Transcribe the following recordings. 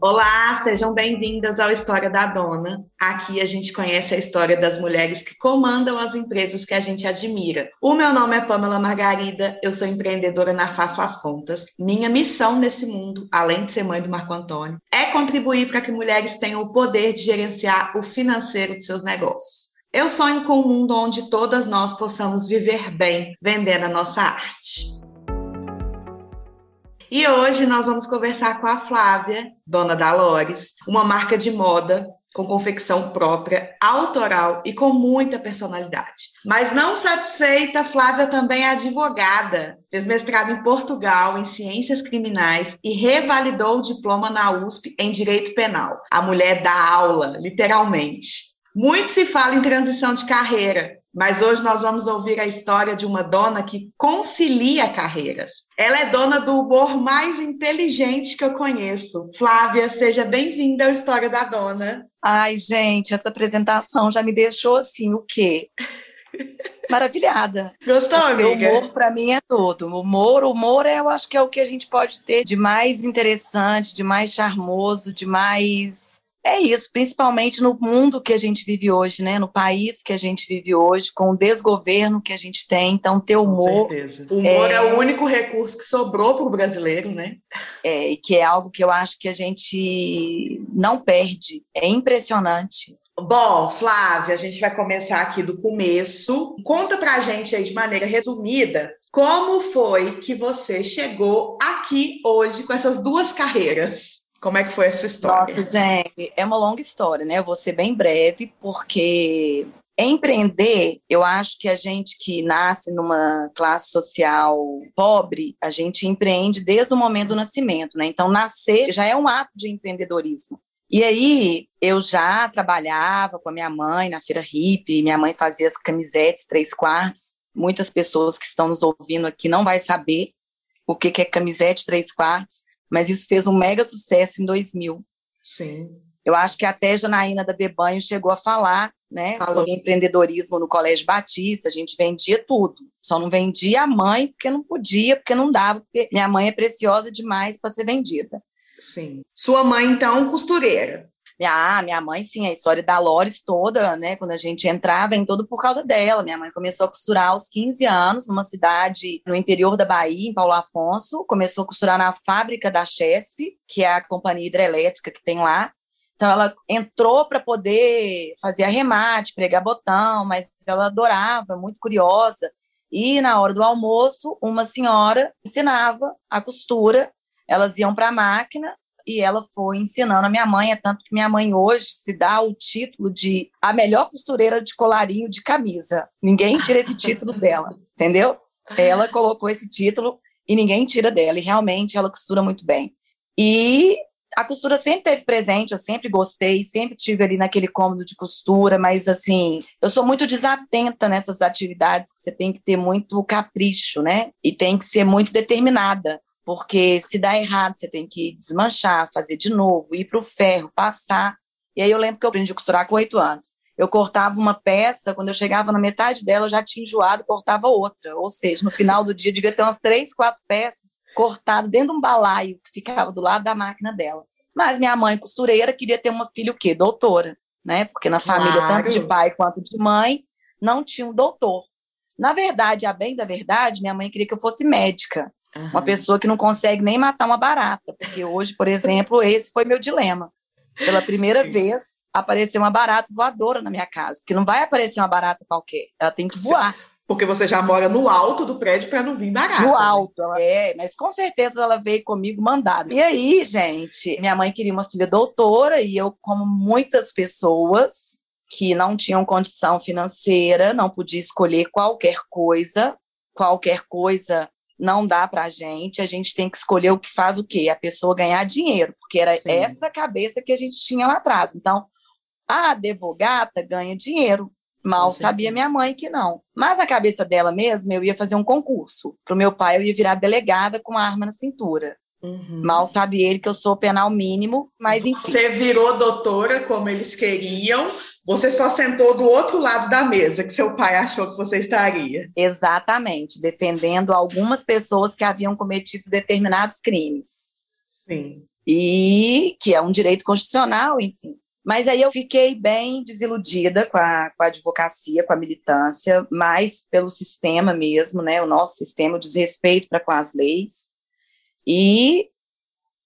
Olá, sejam bem-vindas ao História da Dona. Aqui a gente conhece a história das mulheres que comandam as empresas que a gente admira. O meu nome é Pamela Margarida, eu sou empreendedora na Faço as Contas. Minha missão nesse mundo, além de ser mãe do Marco Antônio, é contribuir para que mulheres tenham o poder de gerenciar o financeiro de seus negócios. Eu sonho com um mundo onde todas nós possamos viver bem vendendo a nossa arte. E hoje nós vamos conversar com a Flávia, dona da Lores, uma marca de moda com confecção própria, autoral e com muita personalidade. Mas não satisfeita, Flávia também é advogada. Fez mestrado em Portugal em Ciências Criminais e revalidou o diploma na USP em Direito Penal. A mulher dá aula, literalmente. Muito se fala em transição de carreira, mas hoje nós vamos ouvir a história de uma dona que concilia carreiras. Ela é dona do humor mais inteligente que eu conheço. Flávia, seja bem-vinda ao História da Dona. Ai, gente, essa apresentação já me deixou assim, o quê? Maravilhada. Gostou, Porque amiga? O humor para mim é todo. O humor, o humor é, eu acho que é o que a gente pode ter de mais interessante, de mais charmoso, de mais é isso, principalmente no mundo que a gente vive hoje, né? No país que a gente vive hoje, com o desgoverno que a gente tem. Então, ter humor. Com certeza. O humor é, é o único recurso que sobrou para o brasileiro, né? É, e que é algo que eu acho que a gente não perde. É impressionante. Bom, Flávia, a gente vai começar aqui do começo. Conta pra gente aí de maneira resumida como foi que você chegou aqui hoje com essas duas carreiras. Como é que foi essa história? Nossa, gente, é uma longa história, né? Eu vou ser bem breve, porque empreender, eu acho que a gente que nasce numa classe social pobre, a gente empreende desde o momento do nascimento, né? Então, nascer já é um ato de empreendedorismo. E aí, eu já trabalhava com a minha mãe na feira hippie, minha mãe fazia as camisetes três quartos. Muitas pessoas que estão nos ouvindo aqui não vai saber o que é camisete três quartos mas isso fez um mega sucesso em 2000. Sim. Eu acho que até Janaína da Debanho chegou a falar né, sobre empreendedorismo no Colégio Batista, a gente vendia tudo. Só não vendia a mãe porque não podia, porque não dava, porque minha mãe é preciosa demais para ser vendida. Sim. Sua mãe, então, costureira. Ah, minha mãe, sim, a história da Lores toda, né? Quando a gente entrava, vem todo por causa dela. Minha mãe começou a costurar aos 15 anos, numa cidade no interior da Bahia, em Paulo Afonso. Começou a costurar na fábrica da Chesf, que é a companhia hidrelétrica que tem lá. Então, ela entrou para poder fazer arremate, pregar botão, mas ela adorava, muito curiosa. E na hora do almoço, uma senhora ensinava a costura. Elas iam para a máquina, e ela foi ensinando a minha mãe, é tanto que minha mãe hoje se dá o título de a melhor costureira de colarinho de camisa. Ninguém tira esse título dela, entendeu? Ela colocou esse título e ninguém tira dela, e realmente ela costura muito bem. E a costura sempre teve presente, eu sempre gostei, sempre tive ali naquele cômodo de costura, mas assim, eu sou muito desatenta nessas atividades que você tem que ter muito capricho, né? E tem que ser muito determinada porque se dá errado, você tem que desmanchar, fazer de novo, ir para o ferro, passar. E aí eu lembro que eu aprendi a costurar com oito anos. Eu cortava uma peça, quando eu chegava na metade dela, eu já tinha enjoado, cortava outra. Ou seja, no final do dia, devia ter umas três, quatro peças cortadas dentro de um balaio que ficava do lado da máquina dela. Mas minha mãe, costureira, queria ter uma filha o quê? Doutora, né? Porque na família, claro. tanto de pai quanto de mãe, não tinha um doutor. Na verdade, a bem da verdade, minha mãe queria que eu fosse médica. Uhum. Uma pessoa que não consegue nem matar uma barata, porque hoje, por exemplo, esse foi meu dilema. Pela primeira Sim. vez, apareceu uma barata voadora na minha casa, porque não vai aparecer uma barata qualquer, ela tem que voar. Porque você já mora no alto do prédio para não vir barata. No né? alto, né? é, mas com certeza ela veio comigo mandada. E aí, gente, minha mãe queria uma filha doutora e eu, como muitas pessoas que não tinham condição financeira, não podia escolher qualquer coisa, qualquer coisa não dá para a gente, a gente tem que escolher o que faz o quê? A pessoa ganhar dinheiro, porque era Sim. essa cabeça que a gente tinha lá atrás. Então, a advogata ganha dinheiro. Mal sabia minha mãe que não. Mas na cabeça dela mesma, eu ia fazer um concurso. Para o meu pai, eu ia virar delegada com uma arma na cintura. Uhum. Mal sabe ele que eu sou penal mínimo, mas enfim. Você virou doutora como eles queriam, você só sentou do outro lado da mesa que seu pai achou que você estaria. Exatamente, defendendo algumas pessoas que haviam cometido determinados crimes. Sim. e que é um direito constitucional, enfim. Mas aí eu fiquei bem desiludida com a, com a advocacia, com a militância, mais pelo sistema mesmo, né? O nosso sistema, o desrespeito para com as leis. E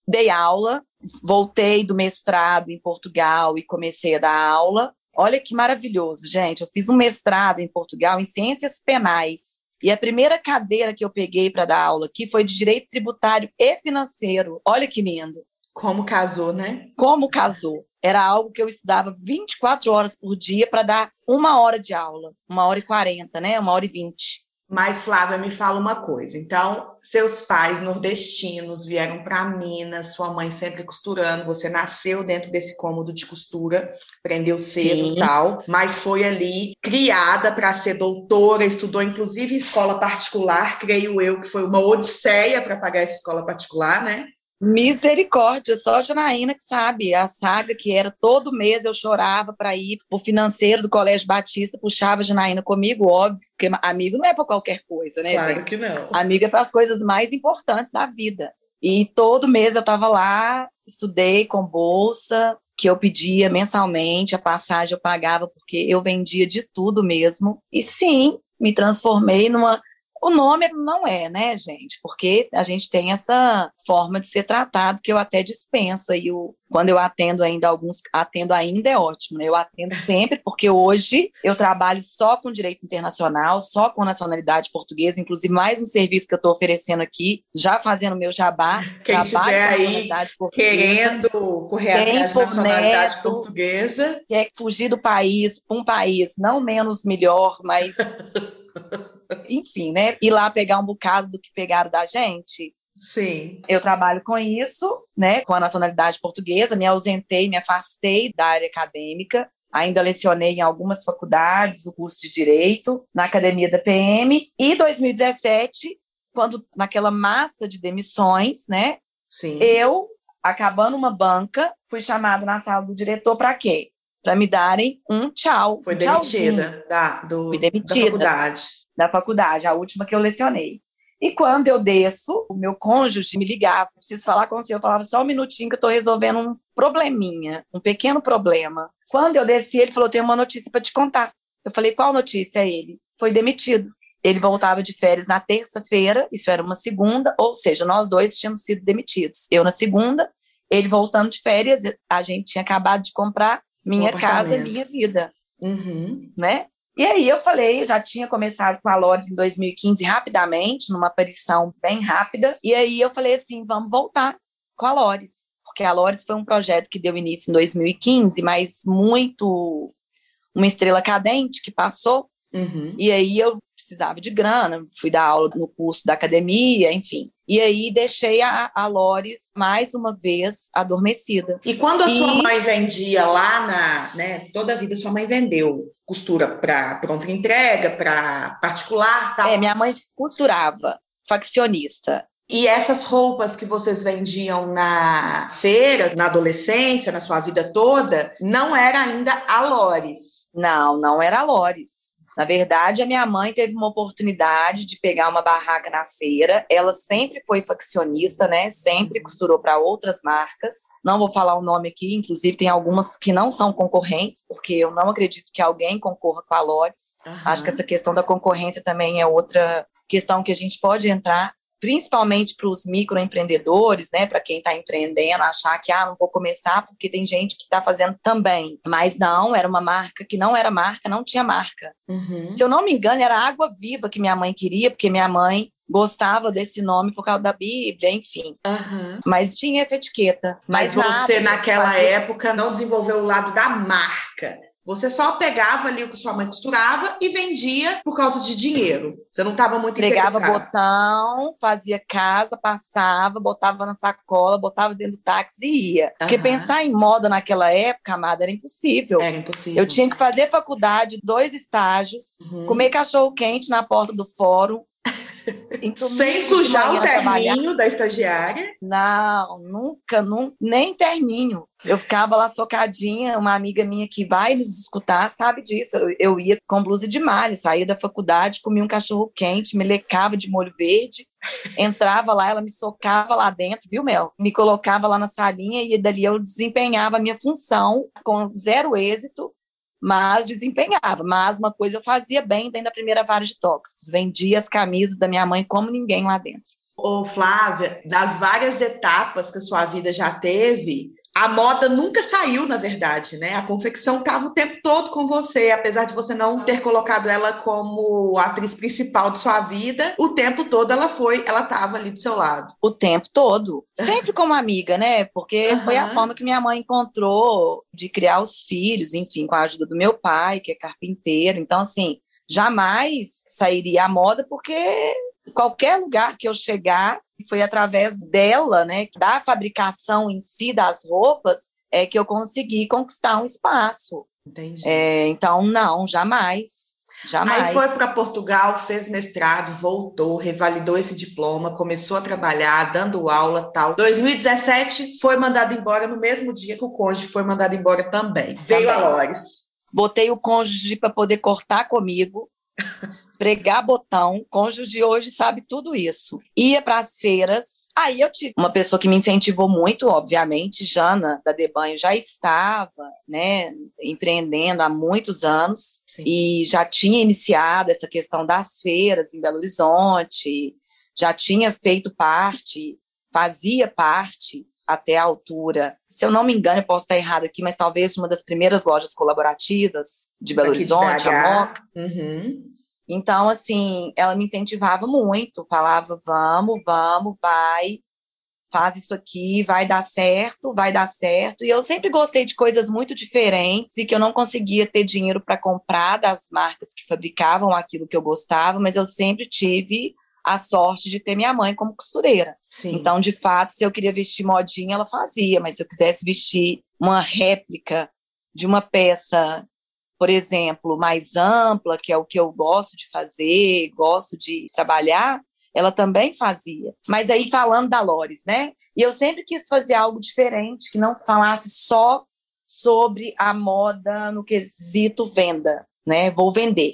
dei aula, voltei do mestrado em Portugal e comecei a dar aula. Olha que maravilhoso, gente. Eu fiz um mestrado em Portugal em ciências penais. E a primeira cadeira que eu peguei para dar aula aqui foi de direito tributário e financeiro. Olha que lindo. Como casou, né? Como casou. Era algo que eu estudava 24 horas por dia para dar uma hora de aula, uma hora e quarenta, né? Uma hora e vinte. Mas, Flávia, me fala uma coisa. Então, seus pais nordestinos vieram para Minas, sua mãe sempre costurando, você nasceu dentro desse cômodo de costura, aprendeu cedo e tal, mas foi ali criada para ser doutora, estudou inclusive em escola particular, creio eu que foi uma odisseia para pagar essa escola particular, né? Misericórdia, só a Janaína que sabe. A saga que era todo mês eu chorava para ir o financeiro do Colégio Batista, puxava a Janaína comigo, óbvio, porque amigo não é para qualquer coisa, né, claro gente? que não. Amigo é para as coisas mais importantes da vida. E todo mês eu estava lá, estudei com bolsa, que eu pedia mensalmente, a passagem eu pagava porque eu vendia de tudo mesmo. E sim, me transformei numa o nome não é, né, gente? Porque a gente tem essa forma de ser tratado que eu até dispenso aí o quando eu atendo ainda alguns, atendo ainda é ótimo, né? Eu atendo sempre, porque hoje eu trabalho só com direito internacional, só com nacionalidade portuguesa, inclusive mais um serviço que eu estou oferecendo aqui, já fazendo meu jabá. Quem estiver aí querendo correr atrás de nacionalidade neto, portuguesa. Quer fugir do país para um país não menos melhor, mas enfim, né? Ir lá pegar um bocado do que pegaram da gente. Sim. Eu trabalho com isso, né? Com a nacionalidade portuguesa, me ausentei, me afastei da área acadêmica. Ainda lecionei em algumas faculdades o curso de Direito, na Academia da PM. E 2017, quando naquela massa de demissões, né? Sim. Eu, acabando uma banca, fui chamada na sala do diretor para quê? Para me darem um tchau. Foi um demitida da, do, fui demitida da faculdade da faculdade, a última que eu lecionei. E quando eu desço, o meu cônjuge me ligava, preciso falar com você. Eu falava só um minutinho que eu estou resolvendo um probleminha, um pequeno problema. Quando eu desci, ele falou: tenho uma notícia para te contar. Eu falei: qual notícia? Ele foi demitido. Ele voltava de férias na terça-feira, isso era uma segunda, ou seja, nós dois tínhamos sido demitidos. Eu na segunda, ele voltando de férias, a gente tinha acabado de comprar minha casa, minha vida. Uhum. Né? E aí eu falei, eu já tinha começado com a Lores em 2015 rapidamente, numa aparição bem rápida, e aí eu falei assim, vamos voltar com a Lores, porque a Lores foi um projeto que deu início em 2015, mas muito uma estrela cadente que passou, uhum. e aí eu precisava de grana, fui dar aula no curso da academia, enfim. E aí deixei a, a Lores mais uma vez adormecida. E quando a e... sua mãe vendia lá na, né, toda a vida sua mãe vendeu costura para pronta entrega, para particular, tal. É, minha mãe costurava, faccionista. E essas roupas que vocês vendiam na feira, na adolescência, na sua vida toda, não era ainda a Lores. Não, não era a Lores. Na verdade, a minha mãe teve uma oportunidade de pegar uma barraca na feira. Ela sempre foi faccionista, né? Sempre costurou para outras marcas. Não vou falar o nome aqui, inclusive tem algumas que não são concorrentes, porque eu não acredito que alguém concorra com a Lores. Uhum. Acho que essa questão da concorrência também é outra questão que a gente pode entrar principalmente para os microempreendedores, né, para quem está empreendendo, achar que ah, não vou começar porque tem gente que está fazendo também. Mas não, era uma marca que não era marca, não tinha marca. Uhum. Se eu não me engano, era Água Viva que minha mãe queria, porque minha mãe gostava desse nome por causa da Bíblia, enfim. Uhum. Mas tinha essa etiqueta. Mas, mas você, naquela época, não desenvolveu o lado da marca. Você só pegava ali o que sua mãe costurava e vendia por causa de dinheiro. Você não estava muito Pregava botão, fazia casa, passava, botava na sacola, botava dentro do táxi e ia. Uhum. Porque pensar em moda naquela época, amada, era impossível. Era impossível. Eu tinha que fazer faculdade, dois estágios, uhum. comer cachorro quente na porta do fórum, sem sujar o terninho da estagiária? Não, nunca, nunca, nem terninho. Eu ficava lá socadinha, uma amiga minha que vai nos escutar sabe disso. Eu, eu ia com blusa de malha, saía da faculdade, comia um cachorro quente, me lecava de molho verde, entrava lá, ela me socava lá dentro, viu, Mel? Me colocava lá na salinha e dali eu desempenhava a minha função com zero êxito, mas desempenhava. Mas uma coisa eu fazia bem dentro da primeira vara de tóxicos, vendia as camisas da minha mãe como ninguém lá dentro. Ô, Flávia, das várias etapas que a sua vida já teve, a moda nunca saiu, na verdade, né? A confecção estava o tempo todo com você, apesar de você não ter colocado ela como atriz principal de sua vida, o tempo todo ela foi, ela estava ali do seu lado. O tempo todo, sempre como amiga, né? Porque uhum. foi a forma que minha mãe encontrou de criar os filhos, enfim, com a ajuda do meu pai, que é carpinteiro. Então, assim, jamais sairia a moda porque qualquer lugar que eu chegar, foi através dela, né, da fabricação em si das roupas, é que eu consegui conquistar um espaço. Entendi. É, então, não, jamais. Jamais. Aí foi para Portugal, fez mestrado, voltou, revalidou esse diploma, começou a trabalhar, dando aula tal. 2017 foi mandado embora no mesmo dia que o cônjuge foi mandado embora também. Veio também. a Lores. Botei o cônjuge para poder cortar comigo. Pregar botão, cônjuge hoje sabe tudo isso. Ia para as feiras, Aí eu tive uma pessoa que me incentivou muito, obviamente, Jana da Debanho já estava, né, empreendendo há muitos anos Sim. e já tinha iniciado essa questão das feiras em Belo Horizonte, já tinha feito parte, fazia parte até a altura. Se eu não me engano, eu posso estar errado aqui, mas talvez uma das primeiras lojas colaborativas de Belo Horizonte, a Moca. Uhum. Então, assim, ela me incentivava muito, falava: vamos, vamos, vai, faz isso aqui, vai dar certo, vai dar certo. E eu sempre gostei de coisas muito diferentes e que eu não conseguia ter dinheiro para comprar das marcas que fabricavam aquilo que eu gostava, mas eu sempre tive a sorte de ter minha mãe como costureira. Sim. Então, de fato, se eu queria vestir modinha, ela fazia, mas se eu quisesse vestir uma réplica de uma peça por exemplo, mais ampla, que é o que eu gosto de fazer, gosto de trabalhar, ela também fazia. Mas aí falando da Lores, né? E eu sempre quis fazer algo diferente, que não falasse só sobre a moda no quesito venda, né? Vou vender.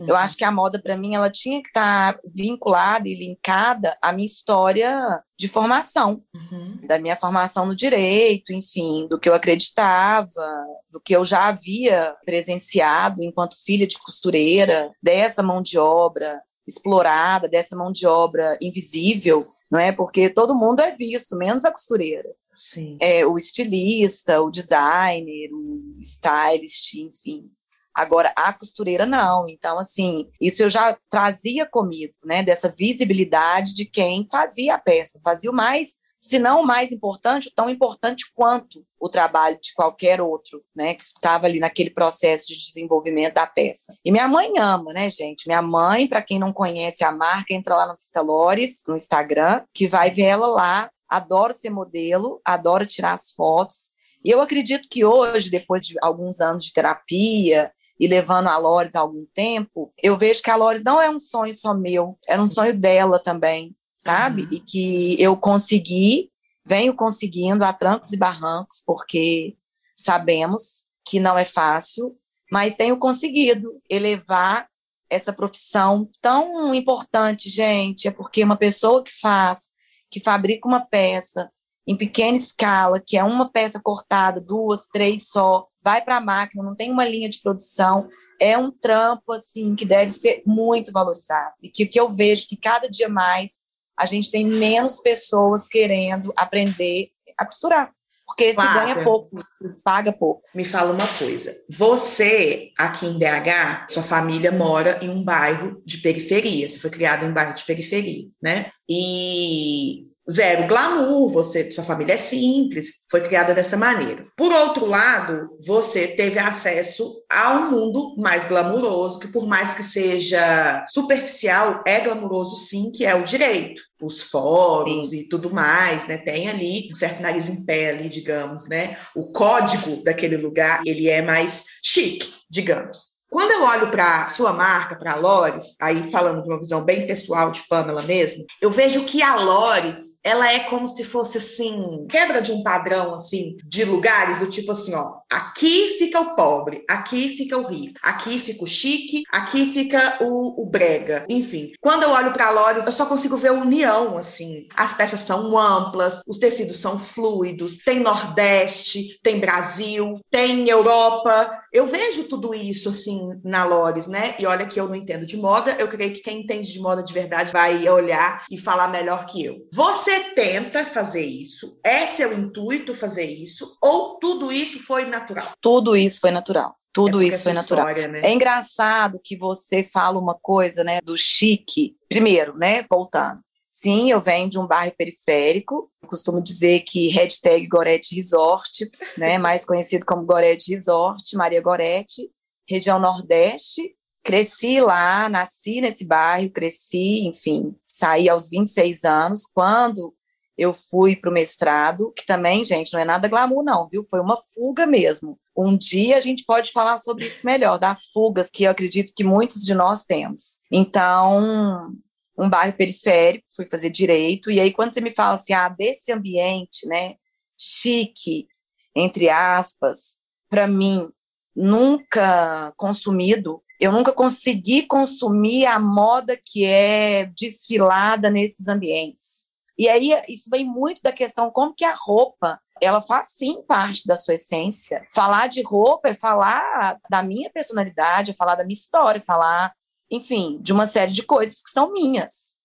Uhum. Eu acho que a moda, para mim, ela tinha que estar tá vinculada e linkada à minha história de formação, uhum. da minha formação no direito, enfim, do que eu acreditava, do que eu já havia presenciado enquanto filha de costureira, dessa mão de obra explorada, dessa mão de obra invisível, não é? Porque todo mundo é visto, menos a costureira. Sim. É, o estilista, o designer, o stylist, enfim. Agora, a costureira não. Então, assim, isso eu já trazia comigo, né? Dessa visibilidade de quem fazia a peça, fazia o mais, se não o mais importante, tão importante quanto o trabalho de qualquer outro, né? Que estava ali naquele processo de desenvolvimento da peça. E minha mãe ama, né, gente? Minha mãe, para quem não conhece a marca, entra lá no Vista Lores, no Instagram, que vai ver ela lá. Adoro ser modelo, adoro tirar as fotos. E eu acredito que hoje, depois de alguns anos de terapia, e levando a Lores há algum tempo, eu vejo que a Lores não é um sonho só meu, era um sonho dela também, sabe? Uhum. E que eu consegui, venho conseguindo a trancos e barrancos, porque sabemos que não é fácil, mas tenho conseguido elevar essa profissão tão importante, gente, é porque uma pessoa que faz, que fabrica uma peça, em pequena escala, que é uma peça cortada, duas, três só, vai para a máquina, não tem uma linha de produção, é um trampo assim que deve ser muito valorizado e que, que eu vejo que cada dia mais a gente tem menos pessoas querendo aprender a costurar. Porque se ganha pouco, paga pouco. Me fala uma coisa. Você, aqui em BH, sua família mora em um bairro de periferia. Você foi criado em um bairro de periferia, né? E zero glamour, você, sua família é simples, foi criada dessa maneira. Por outro lado, você teve acesso a um mundo mais glamuroso, que por mais que seja superficial, é glamuroso sim, que é o direito. Os fóruns sim. e tudo mais, né? Tem ali um certo nariz em pé ali, digamos, né? O código daquele lugar, ele é mais chique, digamos. Quando eu olho para sua marca, para a Lores, aí falando de uma visão bem pessoal de Pamela mesmo, eu vejo que a Lores ela é como se fosse assim, quebra de um padrão assim, de lugares do tipo assim, ó, aqui fica o pobre, aqui fica o rico, aqui fica o chique, aqui fica o, o brega. Enfim, quando eu olho para Lores, eu só consigo ver união assim. As peças são amplas, os tecidos são fluidos, tem Nordeste, tem Brasil, tem Europa. Eu vejo tudo isso assim na Lores, né? E olha que eu não entendo de moda, eu creio que quem entende de moda de verdade vai olhar e falar melhor que eu. Você tenta fazer isso? É seu intuito fazer isso? Ou tudo isso foi natural? Tudo isso foi natural. Tudo é isso foi natural. História, né? É engraçado que você fala uma coisa, né, do chique. Primeiro, né, voltando. Sim, eu venho de um bairro periférico. Eu costumo dizer que hashtag Gorete Resort, né, mais conhecido como Gorete Resort, Maria Gorete, região Nordeste. Cresci lá, nasci nesse bairro, cresci, enfim, saí aos 26 anos. Quando eu fui para o mestrado, que também, gente, não é nada glamour, não, viu? Foi uma fuga mesmo. Um dia a gente pode falar sobre isso melhor, das fugas que eu acredito que muitos de nós temos. Então, um bairro periférico, fui fazer direito, e aí quando você me fala assim, ah, desse ambiente, né, chique, entre aspas, para mim, nunca consumido, eu nunca consegui consumir a moda que é desfilada nesses ambientes. E aí isso vem muito da questão como que a roupa, ela faz sim parte da sua essência. Falar de roupa é falar da minha personalidade, é falar da minha história, é falar, enfim, de uma série de coisas que são minhas.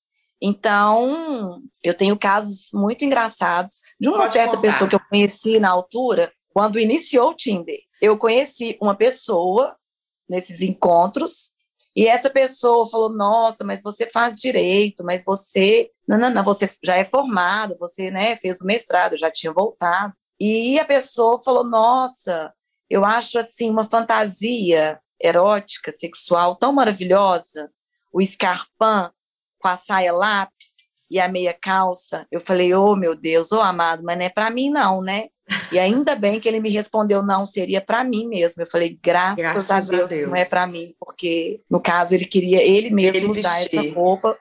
Então, eu tenho casos muito engraçados de uma Pode certa contar. pessoa que eu conheci na altura, quando iniciou o Tinder. Eu conheci uma pessoa nesses encontros. E essa pessoa falou: Nossa, mas você faz direito, mas você. Não, não, não, você já é formado, você né, fez o mestrado, já tinha voltado. E a pessoa falou: Nossa, eu acho assim uma fantasia erótica, sexual tão maravilhosa. O escarpão com a saia lápis e a meia calça. Eu falei: Oh, meu Deus, oh, amado, mas não é para mim, não, né? E ainda bem que ele me respondeu não, seria para mim mesmo. Eu falei, graças, graças a, Deus, a, Deus, não é para mim, porque no caso ele queria ele mesmo ele usar vestir. essa roupa.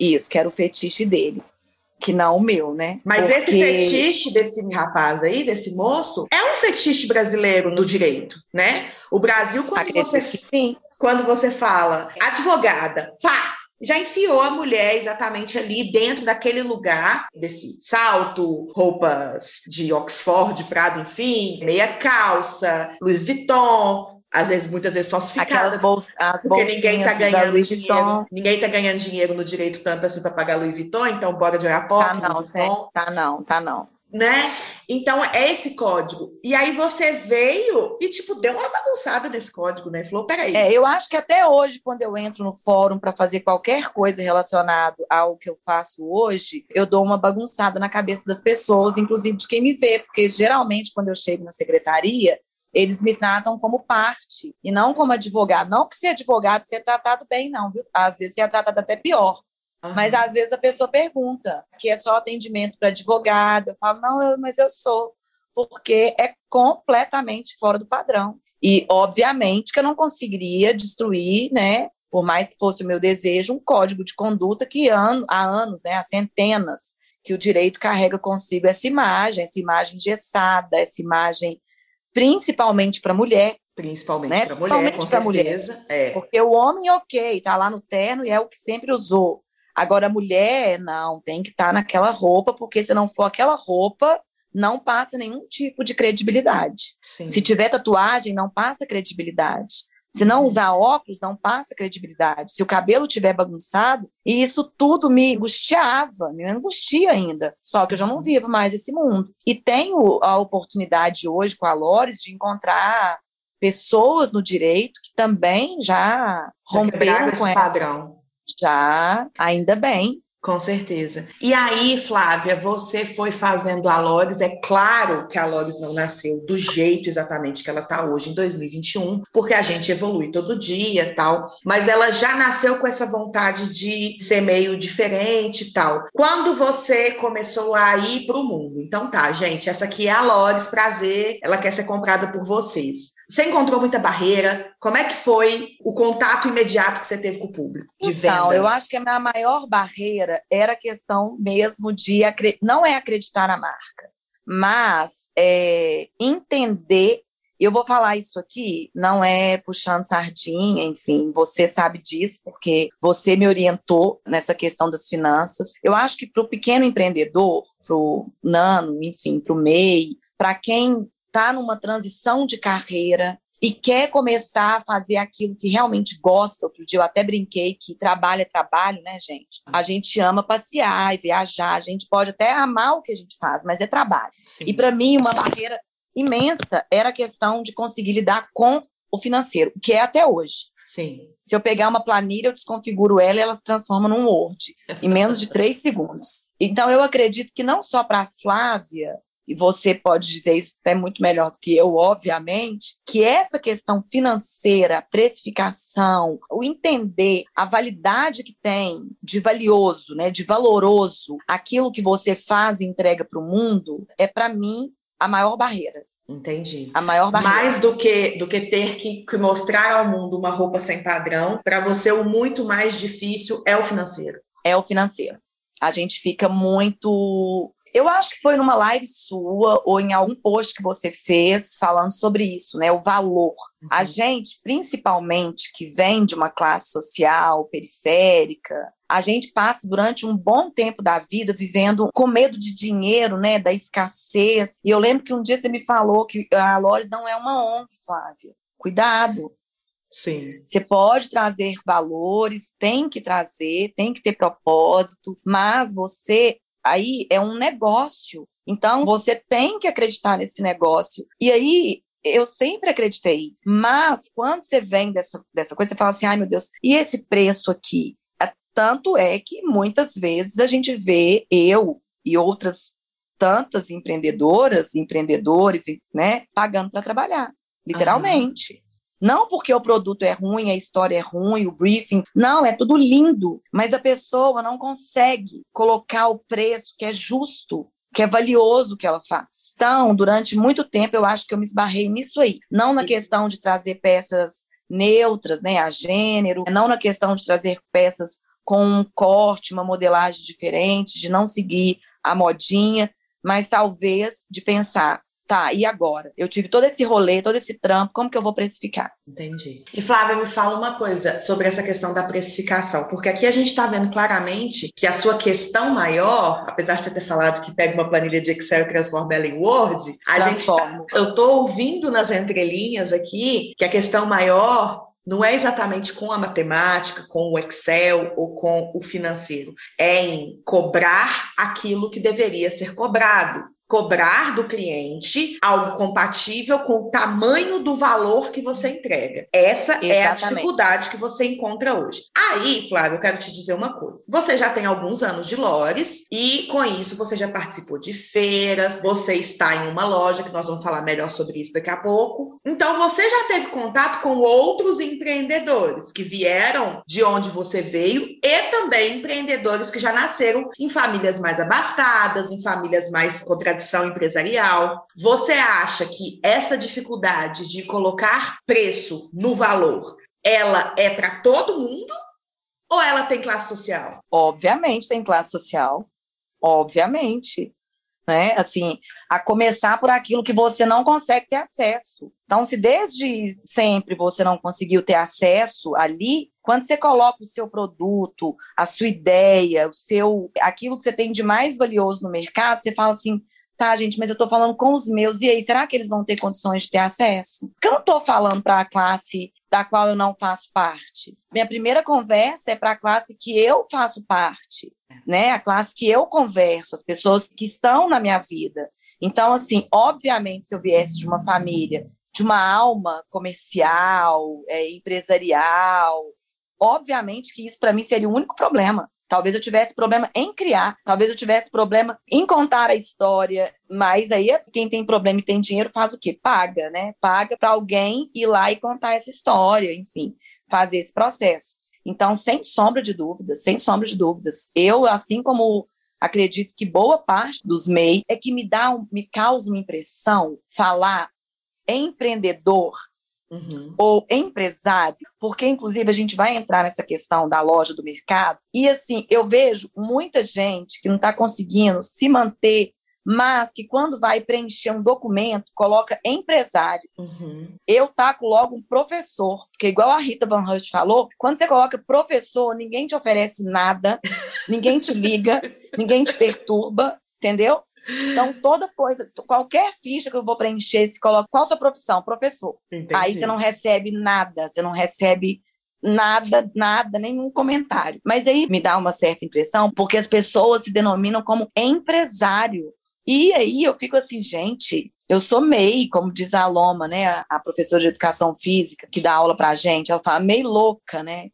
Isso, que era o fetiche dele, que não o meu, né? Mas porque... esse fetiche desse rapaz aí, desse moço, é um fetiche brasileiro no direito, né? O Brasil quando Acredito você sim. quando você fala advogada, pá, já enfiou a mulher exatamente ali dentro daquele lugar, desse salto, roupas de Oxford, Prado, enfim, meia calça, Louis Vuitton, às vezes, muitas vezes falsificada. Aquelas bolsas, as porque ninguém tá ganhando dinheiro. Ninguém tá ganhando dinheiro no direito tanto assim para pagar Louis Vuitton, então bora de olhar Tá não, tá não, tá não né? Então é esse código. E aí você veio e tipo deu uma bagunçada nesse código, né? Falou, peraí. É, eu acho que até hoje quando eu entro no fórum para fazer qualquer coisa relacionado ao que eu faço hoje, eu dou uma bagunçada na cabeça das pessoas, inclusive de quem me vê, porque geralmente quando eu chego na secretaria, eles me tratam como parte e não como advogado. Não que ser advogado ser tratado bem, não, viu? Às vezes ser tratado até pior. Uhum. Mas às vezes a pessoa pergunta que é só atendimento para advogado. Eu falo, não, eu, mas eu sou, porque é completamente fora do padrão. E, obviamente, que eu não conseguiria destruir, né, por mais que fosse o meu desejo, um código de conduta que ano, há anos, né, há centenas, que o direito carrega consigo essa imagem, essa imagem engessada, essa imagem principalmente para mulher. Principalmente né? para mulher, com certeza. Mulher. É. Porque o homem, ok, está lá no terno e é o que sempre usou. Agora, a mulher, não, tem que estar tá naquela roupa, porque se não for aquela roupa, não passa nenhum tipo de credibilidade. Sim. Se tiver tatuagem, não passa credibilidade. Se não usar óculos, não passa credibilidade. Se o cabelo tiver bagunçado, e isso tudo me angustiava, me angustia ainda. Só que eu já não uhum. vivo mais esse mundo. E tenho a oportunidade hoje com a Lores de encontrar pessoas no direito que também já romperam com esse padrão. Já, ainda bem. Com certeza. E aí, Flávia, você foi fazendo a Lores. É claro que a Lores não nasceu do jeito exatamente que ela está hoje, em 2021, porque a gente evolui todo dia tal. Mas ela já nasceu com essa vontade de ser meio diferente tal. Quando você começou a ir para o mundo? Então tá, gente, essa aqui é a Lores, prazer. Ela quer ser comprada por vocês. Você encontrou muita barreira? Como é que foi o contato imediato que você teve com o público de então, vendas? eu acho que a minha maior barreira era a questão mesmo de não é acreditar na marca, mas é entender eu vou falar isso aqui, não é puxando sardinha, enfim, você sabe disso, porque você me orientou nessa questão das finanças. Eu acho que para o pequeno empreendedor, para o nano, enfim, para o MEI, para quem está numa transição de carreira, e quer começar a fazer aquilo que realmente gosta. Outro dia eu até brinquei que trabalho é trabalho, né, gente? A gente ama passear e viajar, a gente pode até amar o que a gente faz, mas é trabalho. Sim. E para mim, uma barreira imensa era a questão de conseguir lidar com o financeiro, que é até hoje. Sim. Se eu pegar uma planilha, eu desconfiguro ela e ela se transforma num Word em menos de três segundos. Então, eu acredito que não só para a Flávia, e você pode dizer isso até muito melhor do que eu, obviamente, que essa questão financeira, precificação, o entender a validade que tem de valioso, né, de valoroso, aquilo que você faz e entrega para o mundo, é para mim a maior barreira. Entendi. A maior barreira. Mais do que, do que ter que, que mostrar ao mundo uma roupa sem padrão, para você o muito mais difícil é o financeiro. É o financeiro. A gente fica muito eu acho que foi numa live sua ou em algum post que você fez falando sobre isso, né? O valor. Uhum. A gente, principalmente que vem de uma classe social periférica, a gente passa durante um bom tempo da vida vivendo com medo de dinheiro, né? Da escassez. E eu lembro que um dia você me falou que a Lores não é uma ONG, Flávia. Cuidado. Sim. Você pode trazer valores, tem que trazer, tem que ter propósito, mas você aí é um negócio. Então, você tem que acreditar nesse negócio. E aí, eu sempre acreditei. Mas, quando você vem dessa, dessa coisa, você fala assim: ai meu Deus, e esse preço aqui? É, tanto é que muitas vezes a gente vê eu e outras tantas empreendedoras, empreendedores, né, pagando para trabalhar, literalmente. Não porque o produto é ruim, a história é ruim, o briefing. Não, é tudo lindo. Mas a pessoa não consegue colocar o preço que é justo que é valioso o que ela faz. Então, durante muito tempo, eu acho que eu me esbarrei nisso aí. Não na questão de trazer peças neutras, né, a gênero, não na questão de trazer peças com um corte, uma modelagem diferente, de não seguir a modinha, mas talvez de pensar tá, e agora? Eu tive todo esse rolê, todo esse trampo, como que eu vou precificar? Entendi. E Flávia, me fala uma coisa sobre essa questão da precificação, porque aqui a gente está vendo claramente que a sua questão maior, apesar de você ter falado que pega uma planilha de Excel e transforma ela em Word, a gente tá, eu estou ouvindo nas entrelinhas aqui que a questão maior não é exatamente com a matemática, com o Excel ou com o financeiro, é em cobrar aquilo que deveria ser cobrado cobrar do cliente algo compatível com o tamanho do valor que você entrega. Essa Exatamente. é a dificuldade que você encontra hoje. Aí, Flávio, eu quero te dizer uma coisa. Você já tem alguns anos de Lores e com isso você já participou de feiras, você está em uma loja que nós vamos falar melhor sobre isso daqui a pouco. Então você já teve contato com outros empreendedores que vieram de onde você veio e também empreendedores que já nasceram em famílias mais abastadas, em famílias mais contraditórias tradição empresarial. Você acha que essa dificuldade de colocar preço no valor, ela é para todo mundo ou ela tem classe social? Obviamente tem classe social. Obviamente. Né? Assim, a começar por aquilo que você não consegue ter acesso. Então, se desde sempre você não conseguiu ter acesso ali, quando você coloca o seu produto, a sua ideia, o seu, aquilo que você tem de mais valioso no mercado, você fala assim: tá, gente, mas eu tô falando com os meus, e aí, será que eles vão ter condições de ter acesso? Porque eu não tô falando para a classe da qual eu não faço parte. Minha primeira conversa é para a classe que eu faço parte, né? A classe que eu converso, as pessoas que estão na minha vida. Então, assim, obviamente, se eu viesse de uma família, de uma alma comercial, é, empresarial, obviamente que isso para mim seria o único problema. Talvez eu tivesse problema em criar, talvez eu tivesse problema em contar a história, mas aí quem tem problema e tem dinheiro faz o quê? Paga, né? Paga para alguém ir lá e contar essa história, enfim, fazer esse processo. Então, sem sombra de dúvidas, sem sombra de dúvidas, eu, assim como acredito que boa parte dos MEI é que me dá, me causa uma impressão falar empreendedor uhum. ou empresário, porque inclusive a gente vai entrar nessa questão da loja do mercado, e assim, eu vejo muita gente que não está conseguindo se manter mas que quando vai preencher um documento, coloca empresário. Uhum. Eu taco logo um professor, porque igual a Rita Van Hust falou, quando você coloca professor, ninguém te oferece nada, ninguém te liga, ninguém te perturba, entendeu? Então, toda coisa, qualquer ficha que eu vou preencher, se coloca qual a sua profissão? Professor. Entendi. Aí você não recebe nada, você não recebe nada, nada, nenhum comentário. Mas aí me dá uma certa impressão, porque as pessoas se denominam como empresário. E aí eu fico assim, gente, eu sou MEI, como diz a Loma, né, a, professora de educação física que dá aula pra gente, ela fala meio louca, né?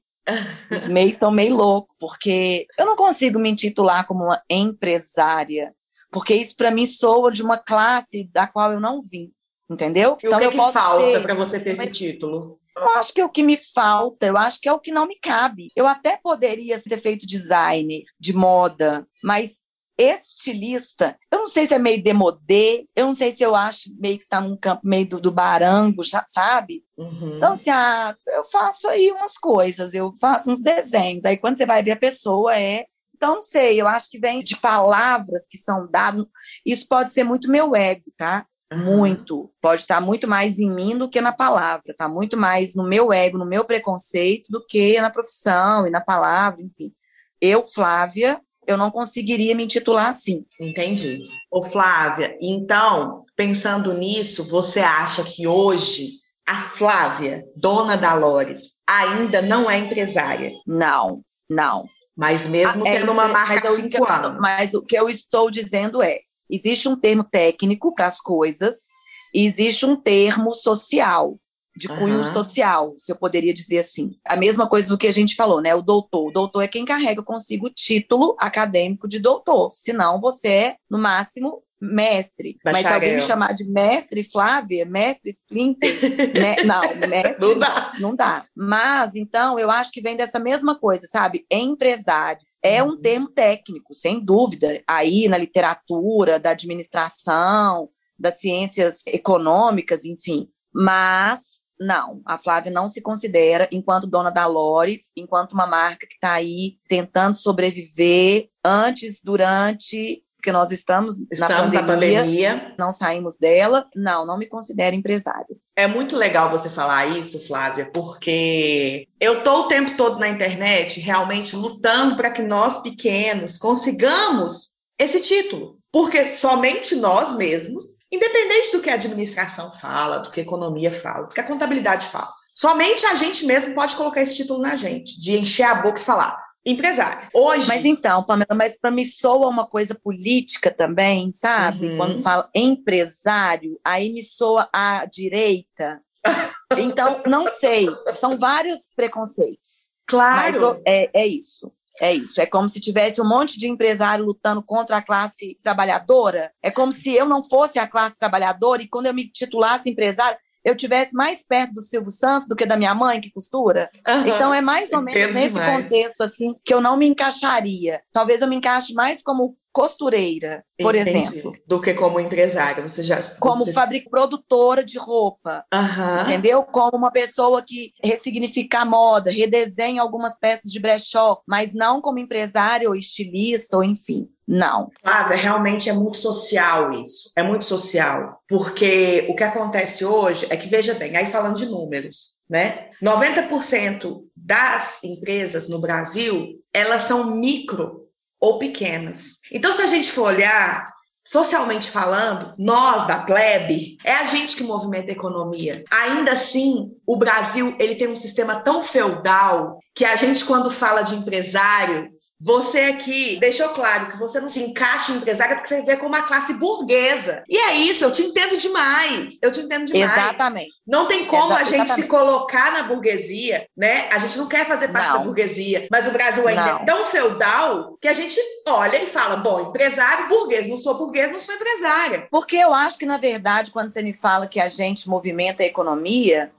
Os MEIs são meio loucos, porque eu não consigo me intitular como uma empresária, porque isso para mim soa de uma classe da qual eu não vim, entendeu? E então o que, eu que falta para você ter esse título? Eu acho que é o que me falta, eu acho que é o que não me cabe. Eu até poderia ter feito designer de moda, mas estilista, eu não sei se é meio demodê, eu não sei se eu acho meio que tá num campo meio do, do barango, sabe? Uhum. Então, assim, ah, eu faço aí umas coisas, eu faço uns desenhos. Aí quando você vai ver a pessoa é. Então, não sei, eu acho que vem de palavras que são dadas. Isso pode ser muito meu ego, tá? Muito. Pode estar muito mais em mim do que na palavra, tá? Muito mais no meu ego, no meu preconceito, do que na profissão e na palavra, enfim. Eu, Flávia, eu não conseguiria me intitular assim. Entendi. Ô Flávia, então, pensando nisso, você acha que hoje a Flávia, dona da Lores, ainda não é empresária? Não, não. Mas mesmo ah, é, tendo uma marca há cinco anos. Estou, mas o que eu estou dizendo é, existe um termo técnico para as coisas e existe um termo social de cunho uhum. social, se eu poderia dizer assim. A mesma coisa do que a gente falou, né? O doutor. O doutor é quem carrega consigo o título acadêmico de doutor. Senão você é, no máximo, mestre. Bacharel. Mas se alguém me chamar de mestre Flávia, mestre Splinter, né? não, mestre não dá. não dá. Mas, então, eu acho que vem dessa mesma coisa, sabe? Empresário. É um uhum. termo técnico, sem dúvida, aí na literatura, da administração, das ciências econômicas, enfim. Mas não, a Flávia não se considera, enquanto dona da Lores, enquanto uma marca que está aí tentando sobreviver antes, durante, porque nós estamos, estamos na, pandemia, na pandemia, não saímos dela. Não, não me considero empresário. É muito legal você falar isso, Flávia, porque eu estou o tempo todo na internet realmente lutando para que nós pequenos consigamos esse título, porque somente nós mesmos Independente do que a administração fala, do que a economia fala, do que a contabilidade fala. Somente a gente mesmo pode colocar esse título na gente, de encher a boca e falar. Empresário. Hoje. Mas então, Pamela, mas para mim soa uma coisa política também, sabe? Uhum. Quando fala empresário, aí me soa a direita. Então, não sei. São vários preconceitos. Claro. Mas é, é isso. É isso. É como se tivesse um monte de empresário lutando contra a classe trabalhadora. É como se eu não fosse a classe trabalhadora e quando eu me titulasse empresário, eu tivesse mais perto do Silvio Santos do que da minha mãe que costura. Uhum. Então é mais ou menos nesse demais. contexto assim que eu não me encaixaria. Talvez eu me encaixe mais como costureira, por Entendi. exemplo. Do que como empresária, você já... Como você... fabric produtora de roupa, uhum. entendeu? Como uma pessoa que ressignifica a moda, redesenha algumas peças de brechó, mas não como empresária ou estilista, ou enfim. Não. Flávia, realmente é muito social isso. É muito social. Porque o que acontece hoje é que, veja bem, aí falando de números, né? 90% das empresas no Brasil, elas são micro ou pequenas. Então, se a gente for olhar, socialmente falando, nós da plebe, é a gente que movimenta a economia. Ainda assim, o Brasil, ele tem um sistema tão feudal que a gente quando fala de empresário, você aqui deixou claro que você não se encaixa em empresária porque você vê como uma classe burguesa. E é isso, eu te entendo demais. Eu te entendo demais. Exatamente. Não tem como a gente se colocar na burguesia, né? A gente não quer fazer parte não. da burguesia, mas o Brasil ainda é não. é tão feudal que a gente olha e fala: bom, empresário, burguês, não sou burguês, não sou empresária. Porque eu acho que, na verdade, quando você me fala que a gente movimenta a economia,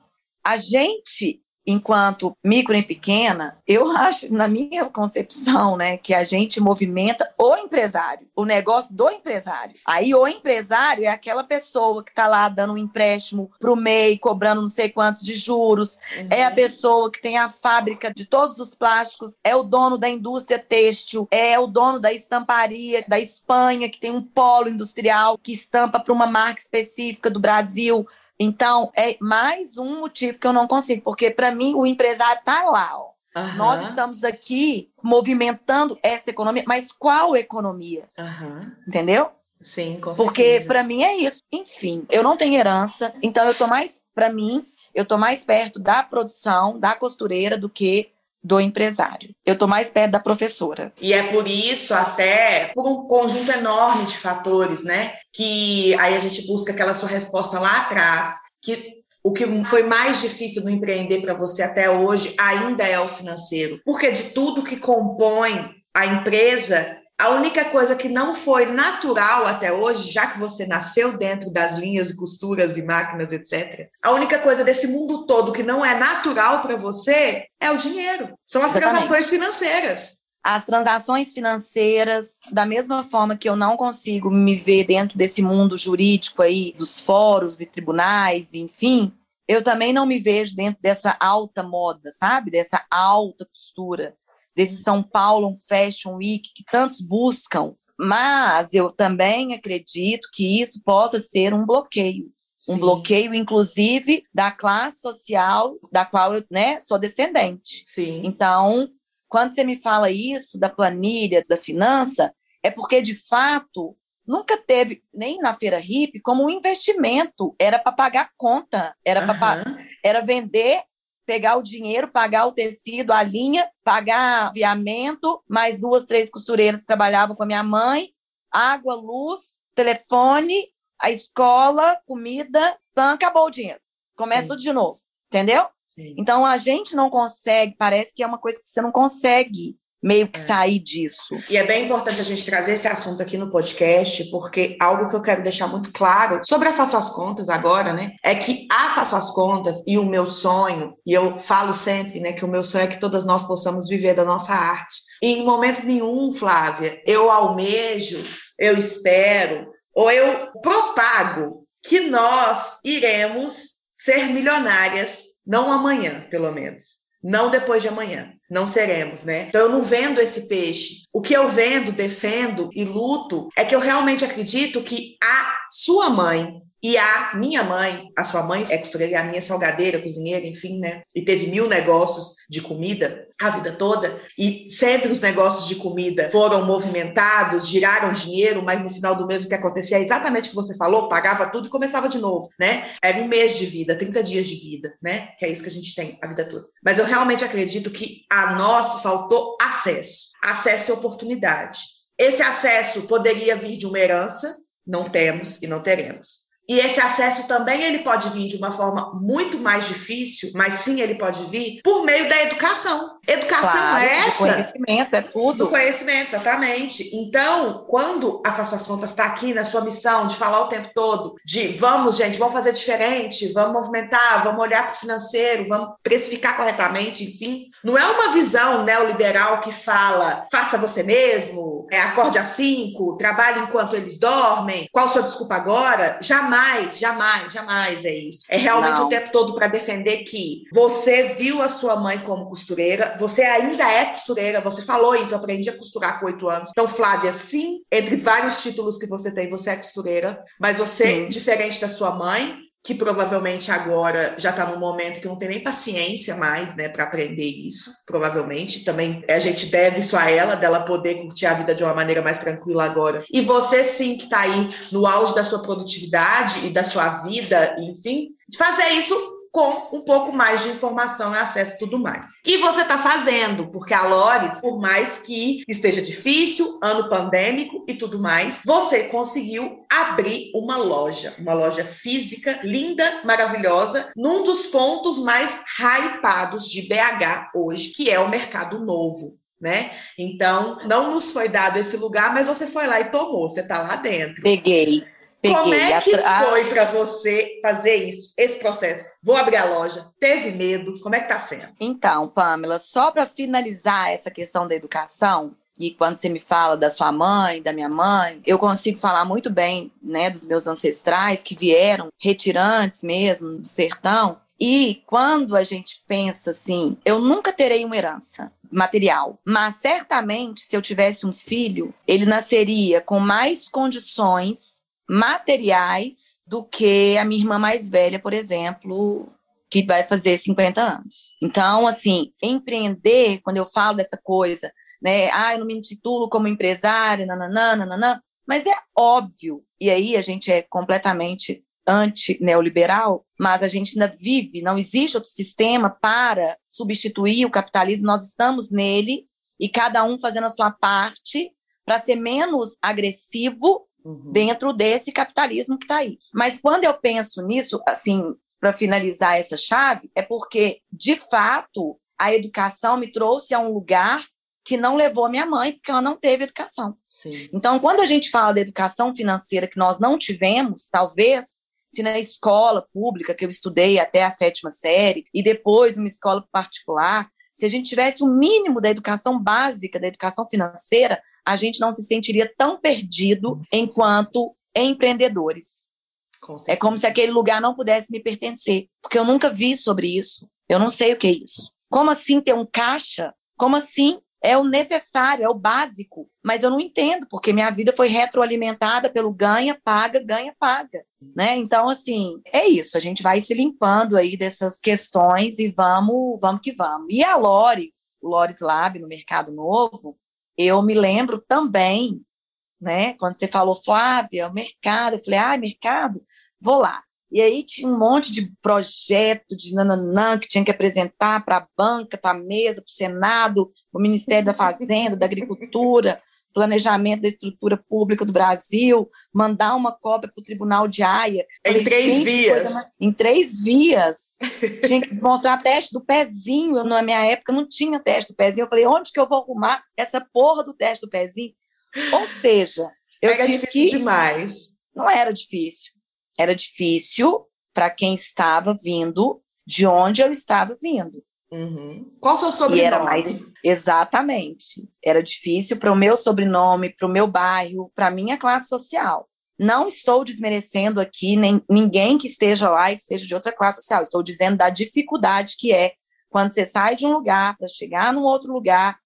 a gente enquanto micro e pequena, eu acho, na minha concepção, né, que a gente movimenta o empresário, o negócio do empresário. Aí o empresário é aquela pessoa que está lá dando um empréstimo para o MEI, cobrando não sei quantos de juros, uhum. é a pessoa que tem a fábrica de todos os plásticos, é o dono da indústria têxtil, é o dono da estamparia da Espanha, que tem um polo industrial que estampa para uma marca específica do Brasil. Então, é mais um motivo que eu não consigo, porque para mim o empresário está lá, ó. Uhum. Nós estamos aqui movimentando essa economia, mas qual economia? Uhum. Entendeu? Sim, com certeza. Porque para mim é isso. Enfim, eu não tenho herança, então eu tô mais, para mim, eu tô mais perto da produção, da costureira do que do empresário. Eu estou mais perto da professora. E é por isso, até por um conjunto enorme de fatores, né? Que aí a gente busca aquela sua resposta lá atrás, que o que foi mais difícil no empreender para você até hoje ainda é o financeiro. Porque de tudo que compõe a empresa, a única coisa que não foi natural até hoje, já que você nasceu dentro das linhas e costuras e máquinas, etc., a única coisa desse mundo todo que não é natural para você é o dinheiro. São as Exatamente. transações financeiras. As transações financeiras, da mesma forma que eu não consigo me ver dentro desse mundo jurídico aí, dos fóruns e tribunais, enfim, eu também não me vejo dentro dessa alta moda, sabe? Dessa alta costura desse São Paulo Fashion Week que tantos buscam, mas eu também acredito que isso possa ser um bloqueio. Sim. Um bloqueio, inclusive, da classe social da qual eu né, sou descendente. Sim. Então, quando você me fala isso da planilha, da finança, é porque, de fato, nunca teve, nem na feira hippie, como um investimento. Era para pagar conta, era, uhum. pra, era vender pegar o dinheiro, pagar o tecido, a linha, pagar aviamento, mais duas, três costureiras que trabalhavam com a minha mãe, água, luz, telefone, a escola, comida, então acabou o dinheiro. Começa Sim. tudo de novo, entendeu? Sim. Então a gente não consegue, parece que é uma coisa que você não consegue meio que é. sair disso. E é bem importante a gente trazer esse assunto aqui no podcast, porque algo que eu quero deixar muito claro sobre a Faço as Contas agora, né, é que a Faço as Contas e o meu sonho, e eu falo sempre, né, que o meu sonho é que todas nós possamos viver da nossa arte. E em momento nenhum, Flávia, eu almejo, eu espero, ou eu propago que nós iremos ser milionárias, não amanhã, pelo menos não depois de amanhã. Não seremos, né? Então eu não vendo esse peixe. O que eu vendo, defendo e luto é que eu realmente acredito que a sua mãe, e a minha mãe, a sua mãe é costureira, e a minha salgadeira, cozinheira, enfim, né? E teve mil negócios de comida a vida toda. E sempre os negócios de comida foram movimentados, giraram dinheiro, mas no final do mês o que acontecia é exatamente o que você falou: pagava tudo e começava de novo, né? Era um mês de vida, 30 dias de vida, né? Que é isso que a gente tem a vida toda. Mas eu realmente acredito que a nós faltou acesso acesso e oportunidade. Esse acesso poderia vir de uma herança, não temos e não teremos. E esse acesso também ele pode vir de uma forma muito mais difícil, mas sim ele pode vir por meio da educação. Educação claro, é essa? Conhecimento, é tudo. Do conhecimento, exatamente. Então, quando a Faço as Contas está aqui na sua missão de falar o tempo todo de vamos, gente, vamos fazer diferente, vamos movimentar, vamos olhar para o financeiro, vamos precificar corretamente, enfim, não é uma visão neoliberal que fala faça você mesmo, é, acorde a cinco, trabalhe enquanto eles dormem, qual sua desculpa agora? Jamais, jamais, jamais é isso. É realmente não. o tempo todo para defender que você viu a sua mãe como costureira, você ainda é costureira, você falou isso, eu aprendi a costurar com oito anos. Então, Flávia, sim, entre vários títulos que você tem, você é costureira, mas você, sim. diferente da sua mãe, que provavelmente agora já está num momento que não tem nem paciência mais, né, para aprender isso, provavelmente. Também a gente deve isso a ela, dela poder curtir a vida de uma maneira mais tranquila agora. E você sim que está aí no auge da sua produtividade e da sua vida, enfim, de fazer isso com um pouco mais de informação acesso e tudo mais. E você está fazendo, porque a Lores, por mais que esteja difícil, ano pandêmico e tudo mais, você conseguiu abrir uma loja, uma loja física, linda, maravilhosa, num dos pontos mais hypados de BH hoje, que é o Mercado Novo. Né? Então, não nos foi dado esse lugar, mas você foi lá e tomou, você está lá dentro. Peguei. Peguei. Como é que foi para você fazer isso, esse processo? Vou abrir a loja, teve medo, como é que está sendo? Então, Pamela, só para finalizar essa questão da educação, e quando você me fala da sua mãe, da minha mãe, eu consigo falar muito bem, né, dos meus ancestrais que vieram retirantes mesmo do sertão. E quando a gente pensa assim, eu nunca terei uma herança material, mas certamente se eu tivesse um filho, ele nasceria com mais condições materiais do que a minha irmã mais velha, por exemplo, que vai fazer 50 anos. Então, assim, empreender, quando eu falo dessa coisa, né, ah, eu não me intitulo como empresária, nananã, nananã, mas é óbvio, e aí a gente é completamente anti-neoliberal, mas a gente ainda vive, não existe outro sistema para substituir o capitalismo, nós estamos nele, e cada um fazendo a sua parte para ser menos agressivo uhum. dentro desse capitalismo que está aí. Mas quando eu penso nisso, assim, para finalizar essa chave, é porque, de fato, a educação me trouxe a um lugar que não levou minha mãe, porque ela não teve educação. Sim. Então, quando a gente fala da educação financeira que nós não tivemos, talvez, se na escola pública que eu estudei até a sétima série, e depois numa escola particular, se a gente tivesse o um mínimo da educação básica, da educação financeira, a gente não se sentiria tão perdido enquanto empreendedores. Com é como se aquele lugar não pudesse me pertencer, porque eu nunca vi sobre isso. Eu não sei o que é isso. Como assim ter um caixa? Como assim é o necessário, é o básico. Mas eu não entendo, porque minha vida foi retroalimentada pelo ganha, paga, ganha, paga. Né? Então, assim, é isso. A gente vai se limpando aí dessas questões e vamos, vamos que vamos. E a Lores, Lores Lab no Mercado Novo, eu me lembro também, né? Quando você falou, Flávia, mercado, eu falei, ah, mercado, vou lá. E aí tinha um monte de projeto de nananã que tinha que apresentar para a banca, para a mesa, para o Senado, o Ministério da Fazenda, da Agricultura, Planejamento da Estrutura Pública do Brasil, mandar uma cópia para o Tribunal de Haia. Em três vias. Mais... Em três vias. tinha que mostrar teste do pezinho. Eu, na minha época não tinha teste do pezinho. Eu falei, onde que eu vou arrumar essa porra do teste do pezinho? Ou seja, eu Era tive difícil que... demais. Não era difícil era difícil para quem estava vindo de onde eu estava vindo. Uhum. Qual o seu sobrenome? E era mais, exatamente. Era difícil para o meu sobrenome, para o meu bairro, para a minha classe social. Não estou desmerecendo aqui nem, ninguém que esteja lá e que seja de outra classe social. Estou dizendo da dificuldade que é quando você sai de um lugar para chegar num outro lugar.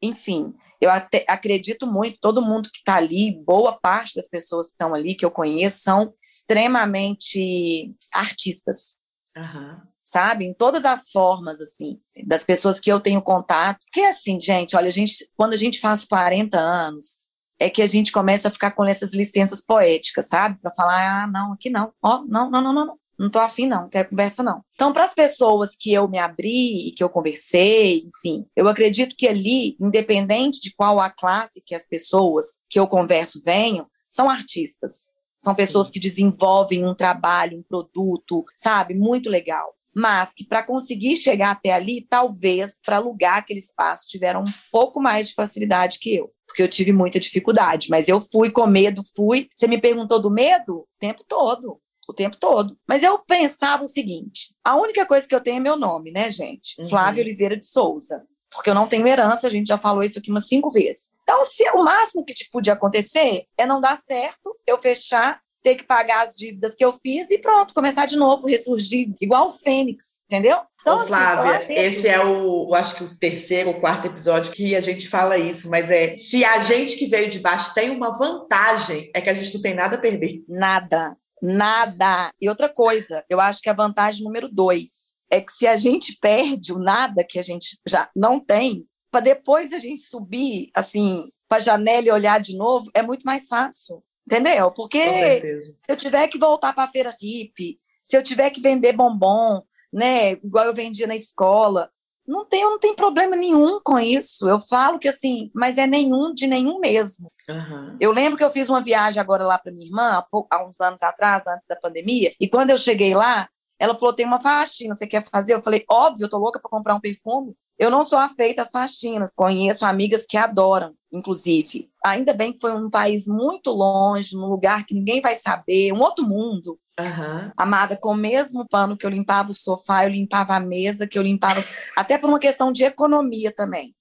Enfim, eu acredito muito, todo mundo que está ali, boa parte das pessoas que estão ali, que eu conheço, são extremamente artistas. Uhum. Sabe? Em todas as formas, assim, das pessoas que eu tenho contato. Porque, assim, gente, olha, a gente, quando a gente faz 40 anos, é que a gente começa a ficar com essas licenças poéticas, sabe? Para falar, ah, não, aqui não, ó, oh, não, não, não, não, não. Não tô afim, não, não quero conversa, não. Então, para as pessoas que eu me abri e que eu conversei, enfim, eu acredito que ali, independente de qual a classe que as pessoas que eu converso venham, são artistas. São pessoas Sim. que desenvolvem um trabalho, um produto, sabe, muito legal. Mas que para conseguir chegar até ali, talvez para alugar aquele espaço tiveram um pouco mais de facilidade que eu porque eu tive muita dificuldade. Mas eu fui com medo, fui. Você me perguntou do medo? O tempo todo o tempo todo. Mas eu pensava o seguinte: a única coisa que eu tenho é meu nome, né, gente? Uhum. Flávia Oliveira de Souza. Porque eu não tenho herança, a gente já falou isso aqui umas cinco vezes. Então, se o máximo que te podia acontecer é não dar certo, eu fechar, ter que pagar as dívidas que eu fiz e pronto, começar de novo, ressurgir, igual o Fênix, entendeu? Então, Ô, assim, Flávia, assim, esse é o, acho que o terceiro ou quarto episódio que a gente fala isso, mas é se a gente que veio de baixo tem uma vantagem, é que a gente não tem nada a perder. Nada. Nada. E outra coisa, eu acho que a vantagem número dois é que se a gente perde o nada que a gente já não tem, para depois a gente subir, assim, para a janela e olhar de novo, é muito mais fácil. Entendeu? Porque se eu tiver que voltar para a feira hippie, se eu tiver que vender bombom, né, igual eu vendia na escola, não tem, não tem problema nenhum com isso. Eu falo que assim, mas é nenhum de nenhum mesmo. Uhum. Eu lembro que eu fiz uma viagem agora lá para minha irmã, há, pouco, há, uns anos atrás, antes da pandemia, e quando eu cheguei lá, ela falou: tem uma faxina, você quer fazer? Eu falei: óbvio, eu tô louca para comprar um perfume. Eu não sou afeita às faxinas, conheço amigas que adoram. inclusive. Ainda bem que foi um país muito longe, num lugar que ninguém vai saber, um outro mundo. Uhum. Amada, com o mesmo pano que eu limpava o sofá, eu limpava a mesa, que eu limpava, até por uma questão de economia também.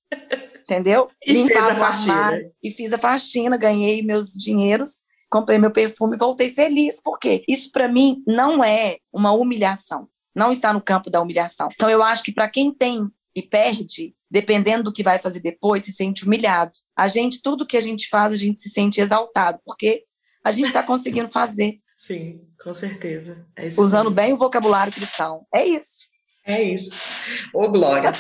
Entendeu? E limpava fez a faxina. e fiz a faxina, ganhei meus dinheiros, comprei meu perfume e voltei feliz. Por quê? Isso para mim não é uma humilhação. Não está no campo da humilhação. Então eu acho que para quem tem e perde, dependendo do que vai fazer depois, se sente humilhado. A gente, tudo que a gente faz, a gente se sente exaltado, porque a gente está conseguindo fazer. Sim, com certeza. É Usando mesmo. bem o vocabulário cristão. É isso. É isso. Ô, Glória.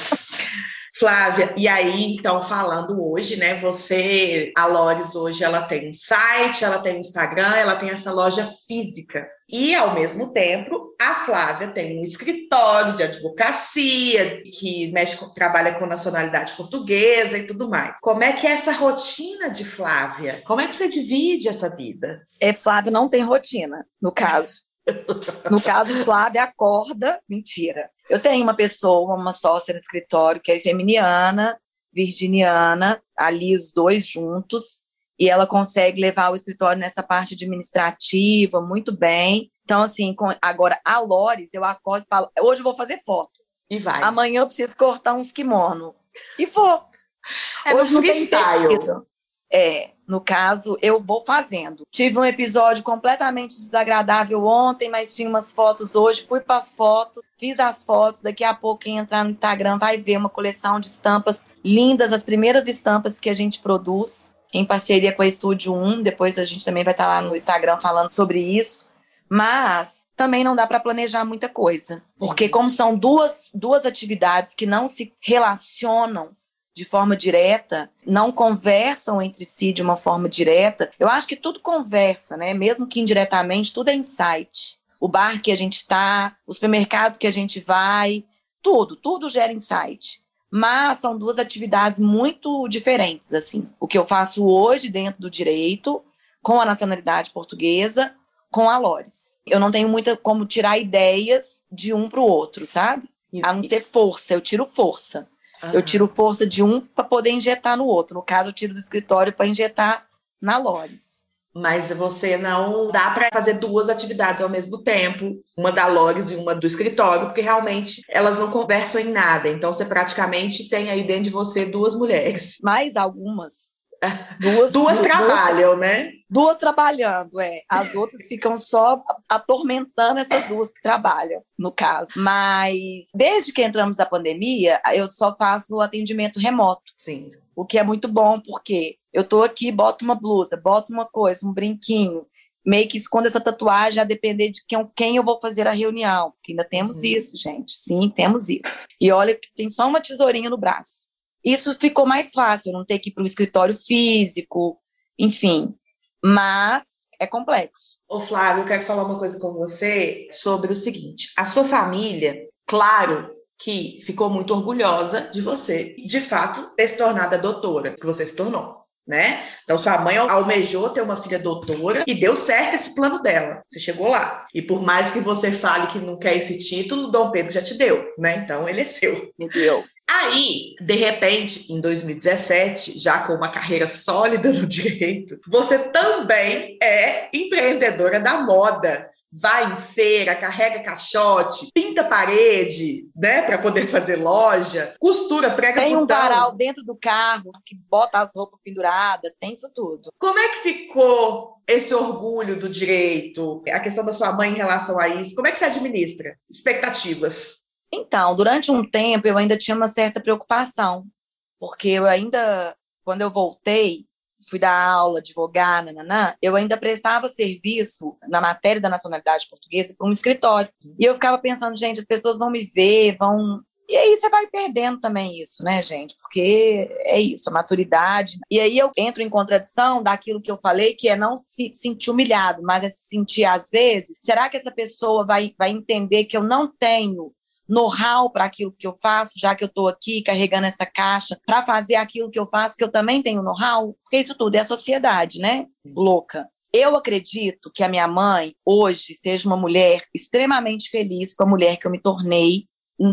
Flávia, e aí, então, falando hoje, né? Você, a Lores, hoje, ela tem um site, ela tem um Instagram, ela tem essa loja física. E, ao mesmo tempo, a Flávia tem um escritório de advocacia, que mexe trabalha com nacionalidade portuguesa e tudo mais. Como é que é essa rotina de Flávia? Como é que você divide essa vida? É, Flávia não tem rotina, no caso. No caso, Flávia acorda. Mentira. Eu tenho uma pessoa, uma sócia no escritório, que é geminiana, virginiana, ali os dois juntos, e ela consegue levar o escritório nessa parte administrativa muito bem. Então, assim, com, agora a Lores, eu acordo e falo: hoje eu vou fazer foto. E vai. Amanhã eu preciso cortar uns kimono. E vou. É hoje no freestyle. É, no caso, eu vou fazendo. Tive um episódio completamente desagradável ontem, mas tinha umas fotos hoje. Fui para as fotos, fiz as fotos. Daqui a pouco, quem entrar no Instagram vai ver uma coleção de estampas lindas, as primeiras estampas que a gente produz, em parceria com a Estúdio 1. Depois a gente também vai estar lá no Instagram falando sobre isso. Mas também não dá para planejar muita coisa, porque como são duas, duas atividades que não se relacionam de forma direta, não conversam entre si de uma forma direta. Eu acho que tudo conversa, né? Mesmo que indiretamente, tudo é insight. O bar que a gente está, o supermercado que a gente vai, tudo, tudo gera insight. Mas são duas atividades muito diferentes, assim. O que eu faço hoje dentro do direito, com a nacionalidade portuguesa, com a Lores. Eu não tenho muita como tirar ideias de um para o outro, sabe? A não ser força, eu tiro força. Eu tiro força de um para poder injetar no outro. No caso, eu tiro do escritório para injetar na Lores. Mas você não dá para fazer duas atividades ao mesmo tempo, uma da Lores e uma do escritório, porque realmente elas não conversam em nada. Então você praticamente tem aí dentro de você duas mulheres. Mais algumas. Duas, duas trabalham, duas, né? Duas trabalhando, é. As outras ficam só atormentando essas duas que trabalham, no caso. Mas desde que entramos na pandemia, eu só faço o atendimento remoto. Sim. O que é muito bom, porque eu tô aqui, boto uma blusa, boto uma coisa, um brinquinho, meio que escondo essa tatuagem a depender de quem, quem eu vou fazer a reunião. Porque ainda temos uhum. isso, gente. Sim, temos isso. E olha que tem só uma tesourinha no braço. Isso ficou mais fácil, não ter que ir para o escritório físico, enfim. Mas é complexo. Ô Flávio, eu quero falar uma coisa com você sobre o seguinte: a sua família, claro que ficou muito orgulhosa de você, de fato, ter se tornado a doutora que você se tornou. Né? Então, sua mãe almejou ter uma filha doutora e deu certo esse plano dela. Você chegou lá. E por mais que você fale que não quer esse título, Dom Pedro já te deu, né? Então, ele é seu. Me deu. Aí, de repente, em 2017, já com uma carreira sólida no direito, você também é empreendedora da moda. Vai em feira, carrega caixote, pinta parede, né, para poder fazer loja, costura, prega Tem um varal dentro do carro que bota as roupas penduradas, tem isso tudo. Como é que ficou esse orgulho do direito? A questão da sua mãe em relação a isso, como é que você administra? Expectativas? Então, durante um tempo eu ainda tinha uma certa preocupação, porque eu ainda, quando eu voltei, fui dar aula, advogar, nananã, eu ainda prestava serviço na matéria da nacionalidade portuguesa para um escritório. E eu ficava pensando, gente, as pessoas vão me ver, vão. E aí você vai perdendo também isso, né, gente? Porque é isso, a maturidade. E aí eu entro em contradição daquilo que eu falei, que é não se sentir humilhado, mas é se sentir, às vezes, será que essa pessoa vai, vai entender que eu não tenho know-how para aquilo que eu faço, já que eu estou aqui carregando essa caixa para fazer aquilo que eu faço, que eu também tenho know-how, porque isso tudo é a sociedade, né? Louca. Eu acredito que a minha mãe hoje seja uma mulher extremamente feliz com a mulher que eu me tornei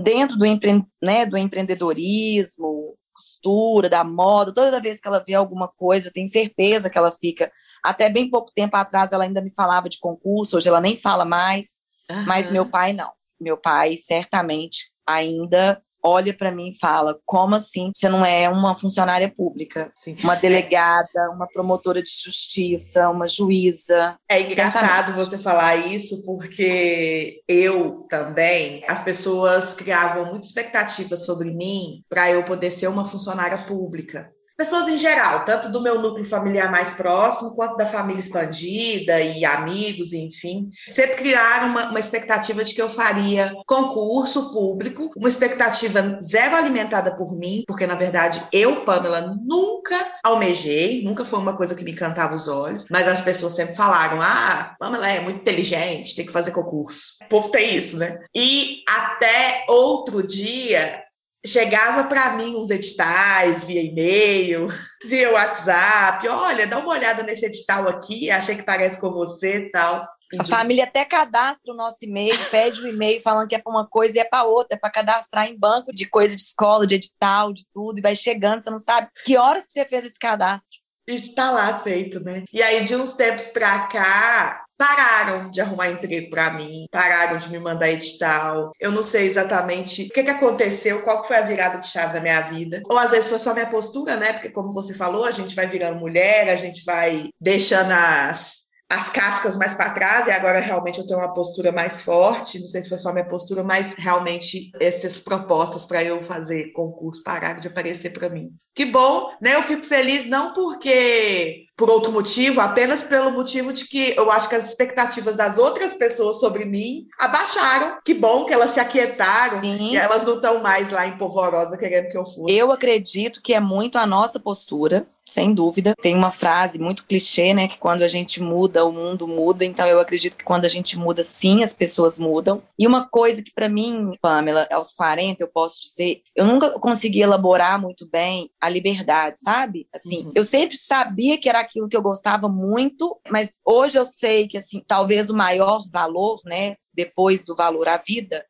dentro do, empre né, do empreendedorismo, costura, da moda, toda vez que ela vê alguma coisa, eu tenho certeza que ela fica. Até bem pouco tempo atrás ela ainda me falava de concurso, hoje ela nem fala mais. Uhum. Mas meu pai não. Meu pai certamente ainda olha para mim e fala: como assim você não é uma funcionária pública? Sim. Uma delegada, uma promotora de justiça, uma juíza. É engraçado você falar isso, porque eu também, as pessoas criavam muita expectativa sobre mim para eu poder ser uma funcionária pública as pessoas em geral, tanto do meu núcleo familiar mais próximo, quanto da família expandida e amigos, enfim, sempre criaram uma, uma, expectativa de que eu faria concurso público, uma expectativa zero alimentada por mim, porque na verdade eu, Pamela, nunca almejei, nunca foi uma coisa que me encantava os olhos, mas as pessoas sempre falaram: ah, Pamela é muito inteligente, tem que fazer concurso. O povo tem isso, né? E até outro dia, chegava para mim uns editais via e-mail, via WhatsApp, olha, dá uma olhada nesse edital aqui, achei que parece com você e tal. A família até cadastra o nosso e-mail, pede o um e-mail falando que é para uma coisa e é para outra, é para cadastrar em banco de coisa de escola, de edital, de tudo, e vai chegando, você não sabe que horas que você fez esse cadastro. Está lá feito, né? E aí, de uns tempos para cá, pararam de arrumar emprego para mim, pararam de me mandar edital. Eu não sei exatamente o que, que aconteceu, qual foi a virada de chave da minha vida. Ou às vezes foi só minha postura, né? Porque, como você falou, a gente vai virando mulher, a gente vai deixando as as cascas mais para trás, e agora realmente eu tenho uma postura mais forte. Não sei se foi só minha postura, mas realmente essas propostas para eu fazer concurso pararam de aparecer para mim. Que bom, né? Eu fico feliz não porque por outro motivo, apenas pelo motivo de que eu acho que as expectativas das outras pessoas sobre mim abaixaram. Que bom que elas se aquietaram Sim. e elas não estão mais lá em polvorosa querendo que eu fosse. Eu acredito que é muito a nossa postura sem dúvida. Tem uma frase muito clichê, né, que quando a gente muda, o mundo muda. Então eu acredito que quando a gente muda, sim, as pessoas mudam. E uma coisa que para mim, Pamela, aos 40, eu posso dizer, eu nunca consegui elaborar muito bem a liberdade, sabe? Assim, uhum. eu sempre sabia que era aquilo que eu gostava muito, mas hoje eu sei que assim, talvez o maior valor, né, depois do valor à vida,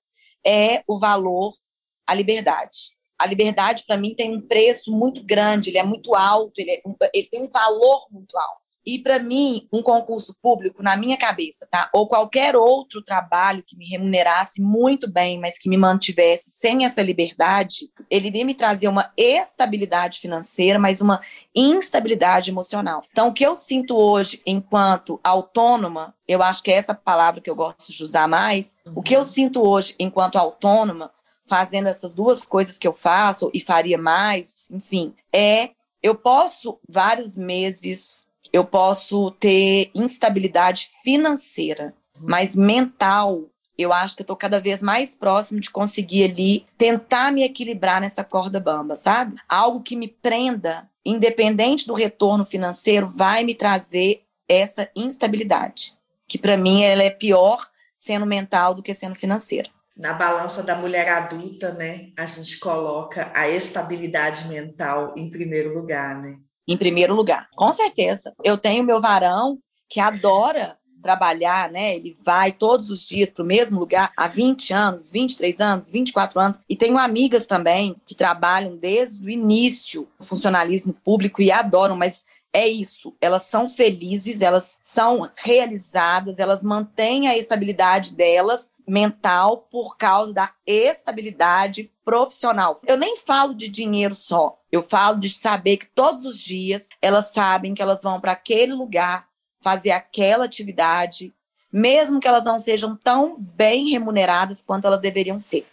é o valor à liberdade a liberdade, para mim, tem um preço muito grande, ele é muito alto, ele, é, ele tem um valor muito alto. E para mim, um concurso público, na minha cabeça, tá? Ou qualquer outro trabalho que me remunerasse muito bem, mas que me mantivesse sem essa liberdade, ele iria me trazer uma estabilidade financeira, mas uma instabilidade emocional. Então, o que eu sinto hoje enquanto autônoma, eu acho que é essa palavra que eu gosto de usar mais, uhum. o que eu sinto hoje enquanto autônoma fazendo essas duas coisas que eu faço e faria mais, enfim, é eu posso vários meses, eu posso ter instabilidade financeira, mas mental, eu acho que eu tô cada vez mais próximo de conseguir ali tentar me equilibrar nessa corda bamba, sabe? Algo que me prenda, independente do retorno financeiro, vai me trazer essa instabilidade, que para mim ela é pior sendo mental do que sendo financeira na balança da mulher adulta, né, a gente coloca a estabilidade mental em primeiro lugar, né? Em primeiro lugar, com certeza. Eu tenho meu varão que adora trabalhar, né? Ele vai todos os dias para o mesmo lugar há 20 anos, 23 anos, 24 anos. E tenho amigas também que trabalham desde o início do funcionalismo público e adoram, mas é isso. Elas são felizes, elas são realizadas, elas mantêm a estabilidade delas mental por causa da estabilidade profissional. Eu nem falo de dinheiro só. Eu falo de saber que todos os dias elas sabem que elas vão para aquele lugar fazer aquela atividade, mesmo que elas não sejam tão bem remuneradas quanto elas deveriam ser.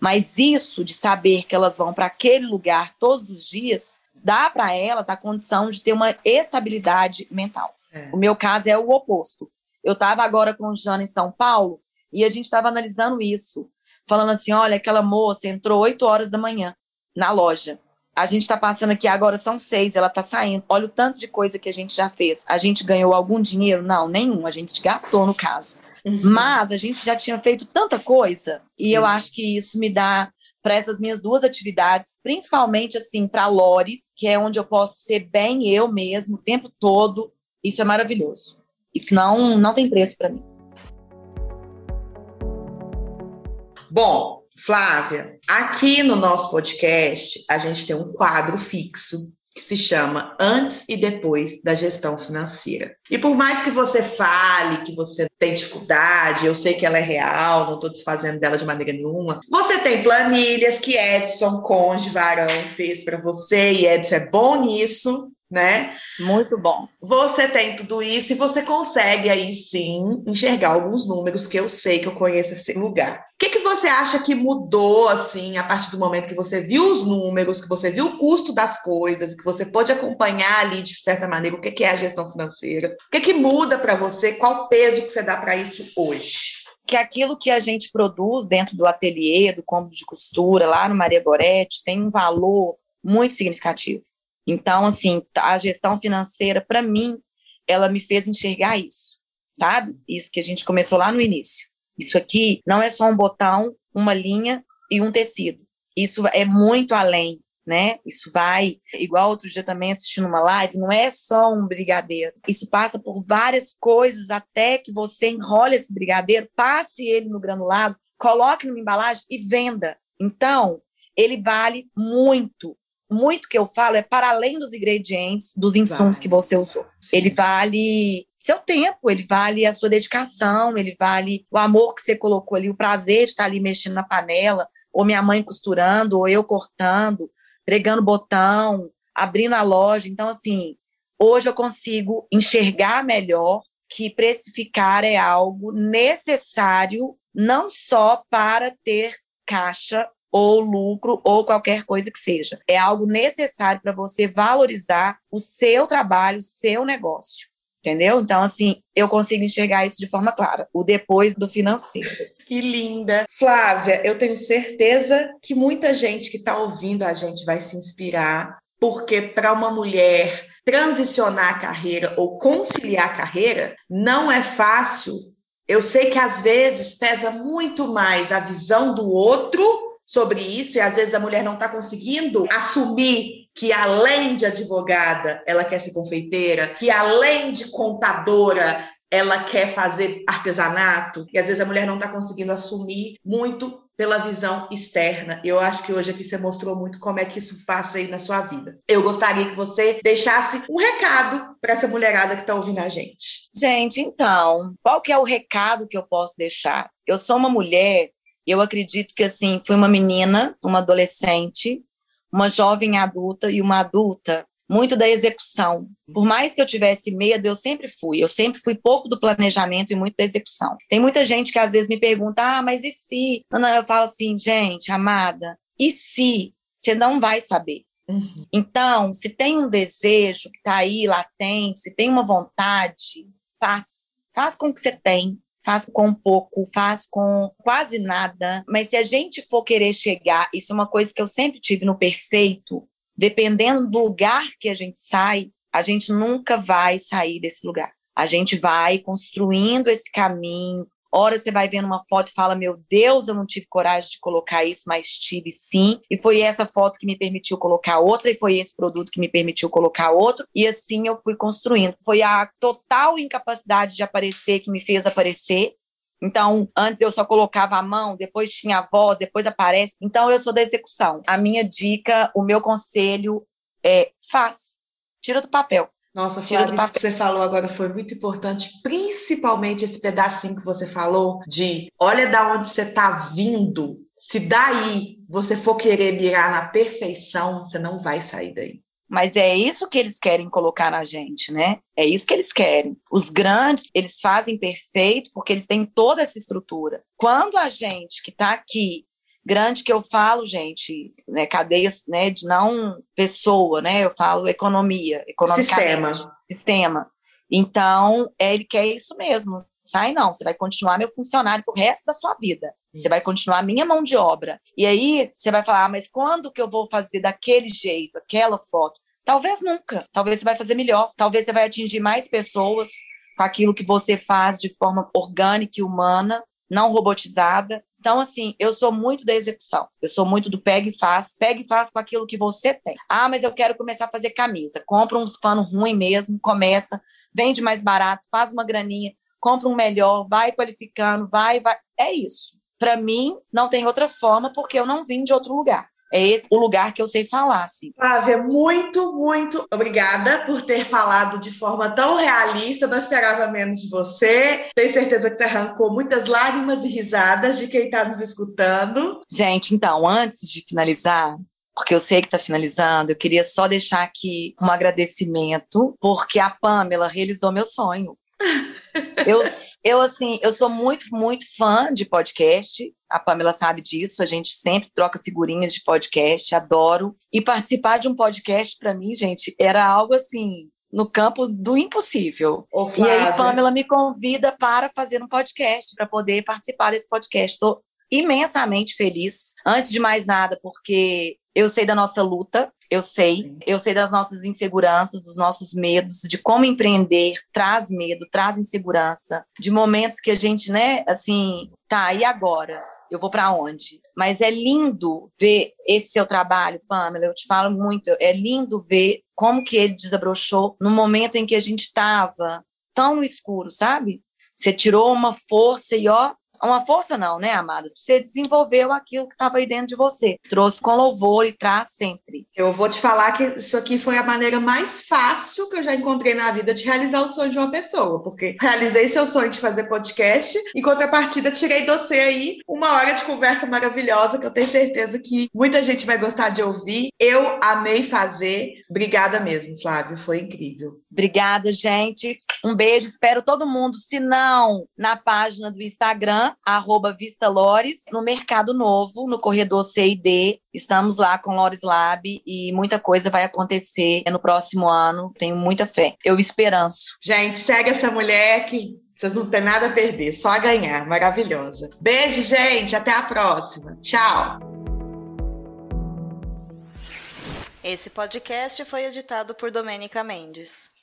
Mas isso de saber que elas vão para aquele lugar todos os dias dá para elas a condição de ter uma estabilidade mental. É. O meu caso é o oposto. Eu estava agora com o Jana em São Paulo e a gente estava analisando isso, falando assim: olha, aquela moça entrou 8 horas da manhã na loja. A gente está passando aqui agora, são seis, ela está saindo. Olha o tanto de coisa que a gente já fez. A gente ganhou algum dinheiro? Não, nenhum. A gente gastou no caso. Uhum. Mas a gente já tinha feito tanta coisa e eu acho que isso me dá para essas minhas duas atividades, principalmente assim para Lores, que é onde eu posso ser bem eu mesmo o tempo todo. Isso é maravilhoso. Isso não não tem preço para mim. Bom, Flávia, aqui no nosso podcast, a gente tem um quadro fixo que se chama Antes e Depois da Gestão Financeira. E por mais que você fale que você tem dificuldade, eu sei que ela é real, não estou desfazendo dela de maneira nenhuma. Você tem planilhas que Edson Conde Varão fez para você, e Edson é bom nisso né? Muito bom. Você tem tudo isso e você consegue aí sim enxergar alguns números que eu sei que eu conheço esse lugar. O que, que você acha que mudou assim a partir do momento que você viu os números, que você viu o custo das coisas, que você pôde acompanhar ali de certa maneira o que, que é a gestão financeira? O que, que muda para você? Qual o peso que você dá para isso hoje? que aquilo que a gente produz dentro do ateliê, do cômodo de costura, lá no Maria Goretti, tem um valor muito significativo. Então, assim, a gestão financeira, para mim, ela me fez enxergar isso, sabe? Isso que a gente começou lá no início. Isso aqui não é só um botão, uma linha e um tecido. Isso é muito além, né? Isso vai, igual outro dia também assistindo uma live, não é só um brigadeiro. Isso passa por várias coisas até que você enrole esse brigadeiro, passe ele no granulado, coloque numa embalagem e venda. Então, ele vale muito muito que eu falo é para além dos ingredientes, dos insumos vale. que você usou. Ele vale seu tempo, ele vale a sua dedicação, ele vale o amor que você colocou ali, o prazer de estar ali mexendo na panela, ou minha mãe costurando, ou eu cortando, pregando botão, abrindo a loja. Então, assim, hoje eu consigo enxergar melhor que precificar é algo necessário não só para ter caixa ou lucro ou qualquer coisa que seja. É algo necessário para você valorizar o seu trabalho, seu negócio. Entendeu? Então, assim, eu consigo enxergar isso de forma clara, o depois do financeiro. Que linda. Flávia, eu tenho certeza que muita gente que está ouvindo a gente vai se inspirar, porque para uma mulher transicionar a carreira ou conciliar a carreira não é fácil. Eu sei que às vezes pesa muito mais a visão do outro sobre isso, e às vezes a mulher não está conseguindo assumir que além de advogada, ela quer ser confeiteira, que além de contadora, ela quer fazer artesanato, e às vezes a mulher não está conseguindo assumir muito pela visão externa. Eu acho que hoje aqui você mostrou muito como é que isso passa aí na sua vida. Eu gostaria que você deixasse um recado para essa mulherada que está ouvindo a gente. Gente, então, qual que é o recado que eu posso deixar? Eu sou uma mulher eu acredito que, assim, fui uma menina, uma adolescente, uma jovem adulta e uma adulta muito da execução. Por mais que eu tivesse medo, eu sempre fui. Eu sempre fui pouco do planejamento e muito da execução. Tem muita gente que às vezes me pergunta: ah, mas e se? Eu falo assim, gente, amada, e se? Você não vai saber. Uhum. Então, se tem um desejo que está aí latente, se tem uma vontade, faz. Faz com o que você tem faz com pouco, faz com quase nada. Mas se a gente for querer chegar, isso é uma coisa que eu sempre tive no perfeito, dependendo do lugar que a gente sai, a gente nunca vai sair desse lugar. A gente vai construindo esse caminho, Hora você vai vendo uma foto e fala: Meu Deus, eu não tive coragem de colocar isso, mas tive sim. E foi essa foto que me permitiu colocar outra, e foi esse produto que me permitiu colocar outro. E assim eu fui construindo. Foi a total incapacidade de aparecer que me fez aparecer. Então, antes eu só colocava a mão, depois tinha a voz, depois aparece. Então, eu sou da execução. A minha dica, o meu conselho é: faz. Tira do papel. Nossa, Flávia, isso que você falou agora foi muito importante, principalmente esse pedacinho que você falou de olha da onde você está vindo. Se daí você for querer mirar na perfeição, você não vai sair daí. Mas é isso que eles querem colocar na gente, né? É isso que eles querem. Os grandes, eles fazem perfeito porque eles têm toda essa estrutura. Quando a gente que está aqui grande que eu falo, gente, né, cadeias, né, de não pessoa, né, eu falo economia, economicamente. Sistema. Sistema. Então, ele quer isso mesmo. Sai não, você vai continuar meu funcionário pro resto da sua vida. Isso. Você vai continuar minha mão de obra. E aí, você vai falar, ah, mas quando que eu vou fazer daquele jeito, aquela foto? Talvez nunca. Talvez você vai fazer melhor. Talvez você vai atingir mais pessoas com aquilo que você faz de forma orgânica e humana, não robotizada. Então, assim, eu sou muito da execução. Eu sou muito do pega e faz. Pega e faz com aquilo que você tem. Ah, mas eu quero começar a fazer camisa. Compra uns panos ruins mesmo, começa, vende mais barato, faz uma graninha, compra um melhor, vai qualificando, vai, vai. É isso. para mim, não tem outra forma, porque eu não vim de outro lugar. É esse o lugar que eu sei falar, assim. Flávia, muito, muito obrigada por ter falado de forma tão realista. Não esperava menos de você. Tenho certeza que você arrancou muitas lágrimas e risadas de quem está nos escutando. Gente, então, antes de finalizar, porque eu sei que está finalizando, eu queria só deixar aqui um agradecimento, porque a Pamela realizou meu sonho. eu, eu, assim, eu sou muito, muito fã de podcast. A Pamela sabe disso. A gente sempre troca figurinhas de podcast, adoro. E participar de um podcast, para mim, gente, era algo assim, no campo do impossível. Ô, e aí, Pamela me convida para fazer um podcast, para poder participar desse podcast. Estou imensamente feliz. Antes de mais nada, porque eu sei da nossa luta, eu sei, eu sei das nossas inseguranças, dos nossos medos, de como empreender traz medo, traz insegurança, de momentos que a gente, né, assim, tá, e agora? Eu vou para onde? Mas é lindo ver esse seu trabalho, Pamela, eu te falo muito, é lindo ver como que ele desabrochou no momento em que a gente estava tão escuro, sabe? Você tirou uma força e ó, uma força não, né, amada? Você desenvolveu aquilo que estava aí dentro de você. Trouxe com louvor e traz sempre. Eu vou te falar que isso aqui foi a maneira mais fácil que eu já encontrei na vida de realizar o sonho de uma pessoa, porque realizei seu sonho de fazer podcast e contrapartida tirei do você aí uma hora de conversa maravilhosa que eu tenho certeza que muita gente vai gostar de ouvir. Eu amei fazer. Obrigada mesmo, Flávio, foi incrível. Obrigada, gente. Um beijo, espero todo mundo, se não na página do Instagram arroba Vista Lores, no Mercado Novo, no corredor C&D. Estamos lá com Lores Lab e muita coisa vai acontecer no próximo ano. Tenho muita fé. Eu esperanço. Gente, segue essa mulher que vocês não têm nada a perder, só a ganhar. Maravilhosa. Beijo, gente. Até a próxima. Tchau. Esse podcast foi editado por Domênica Mendes.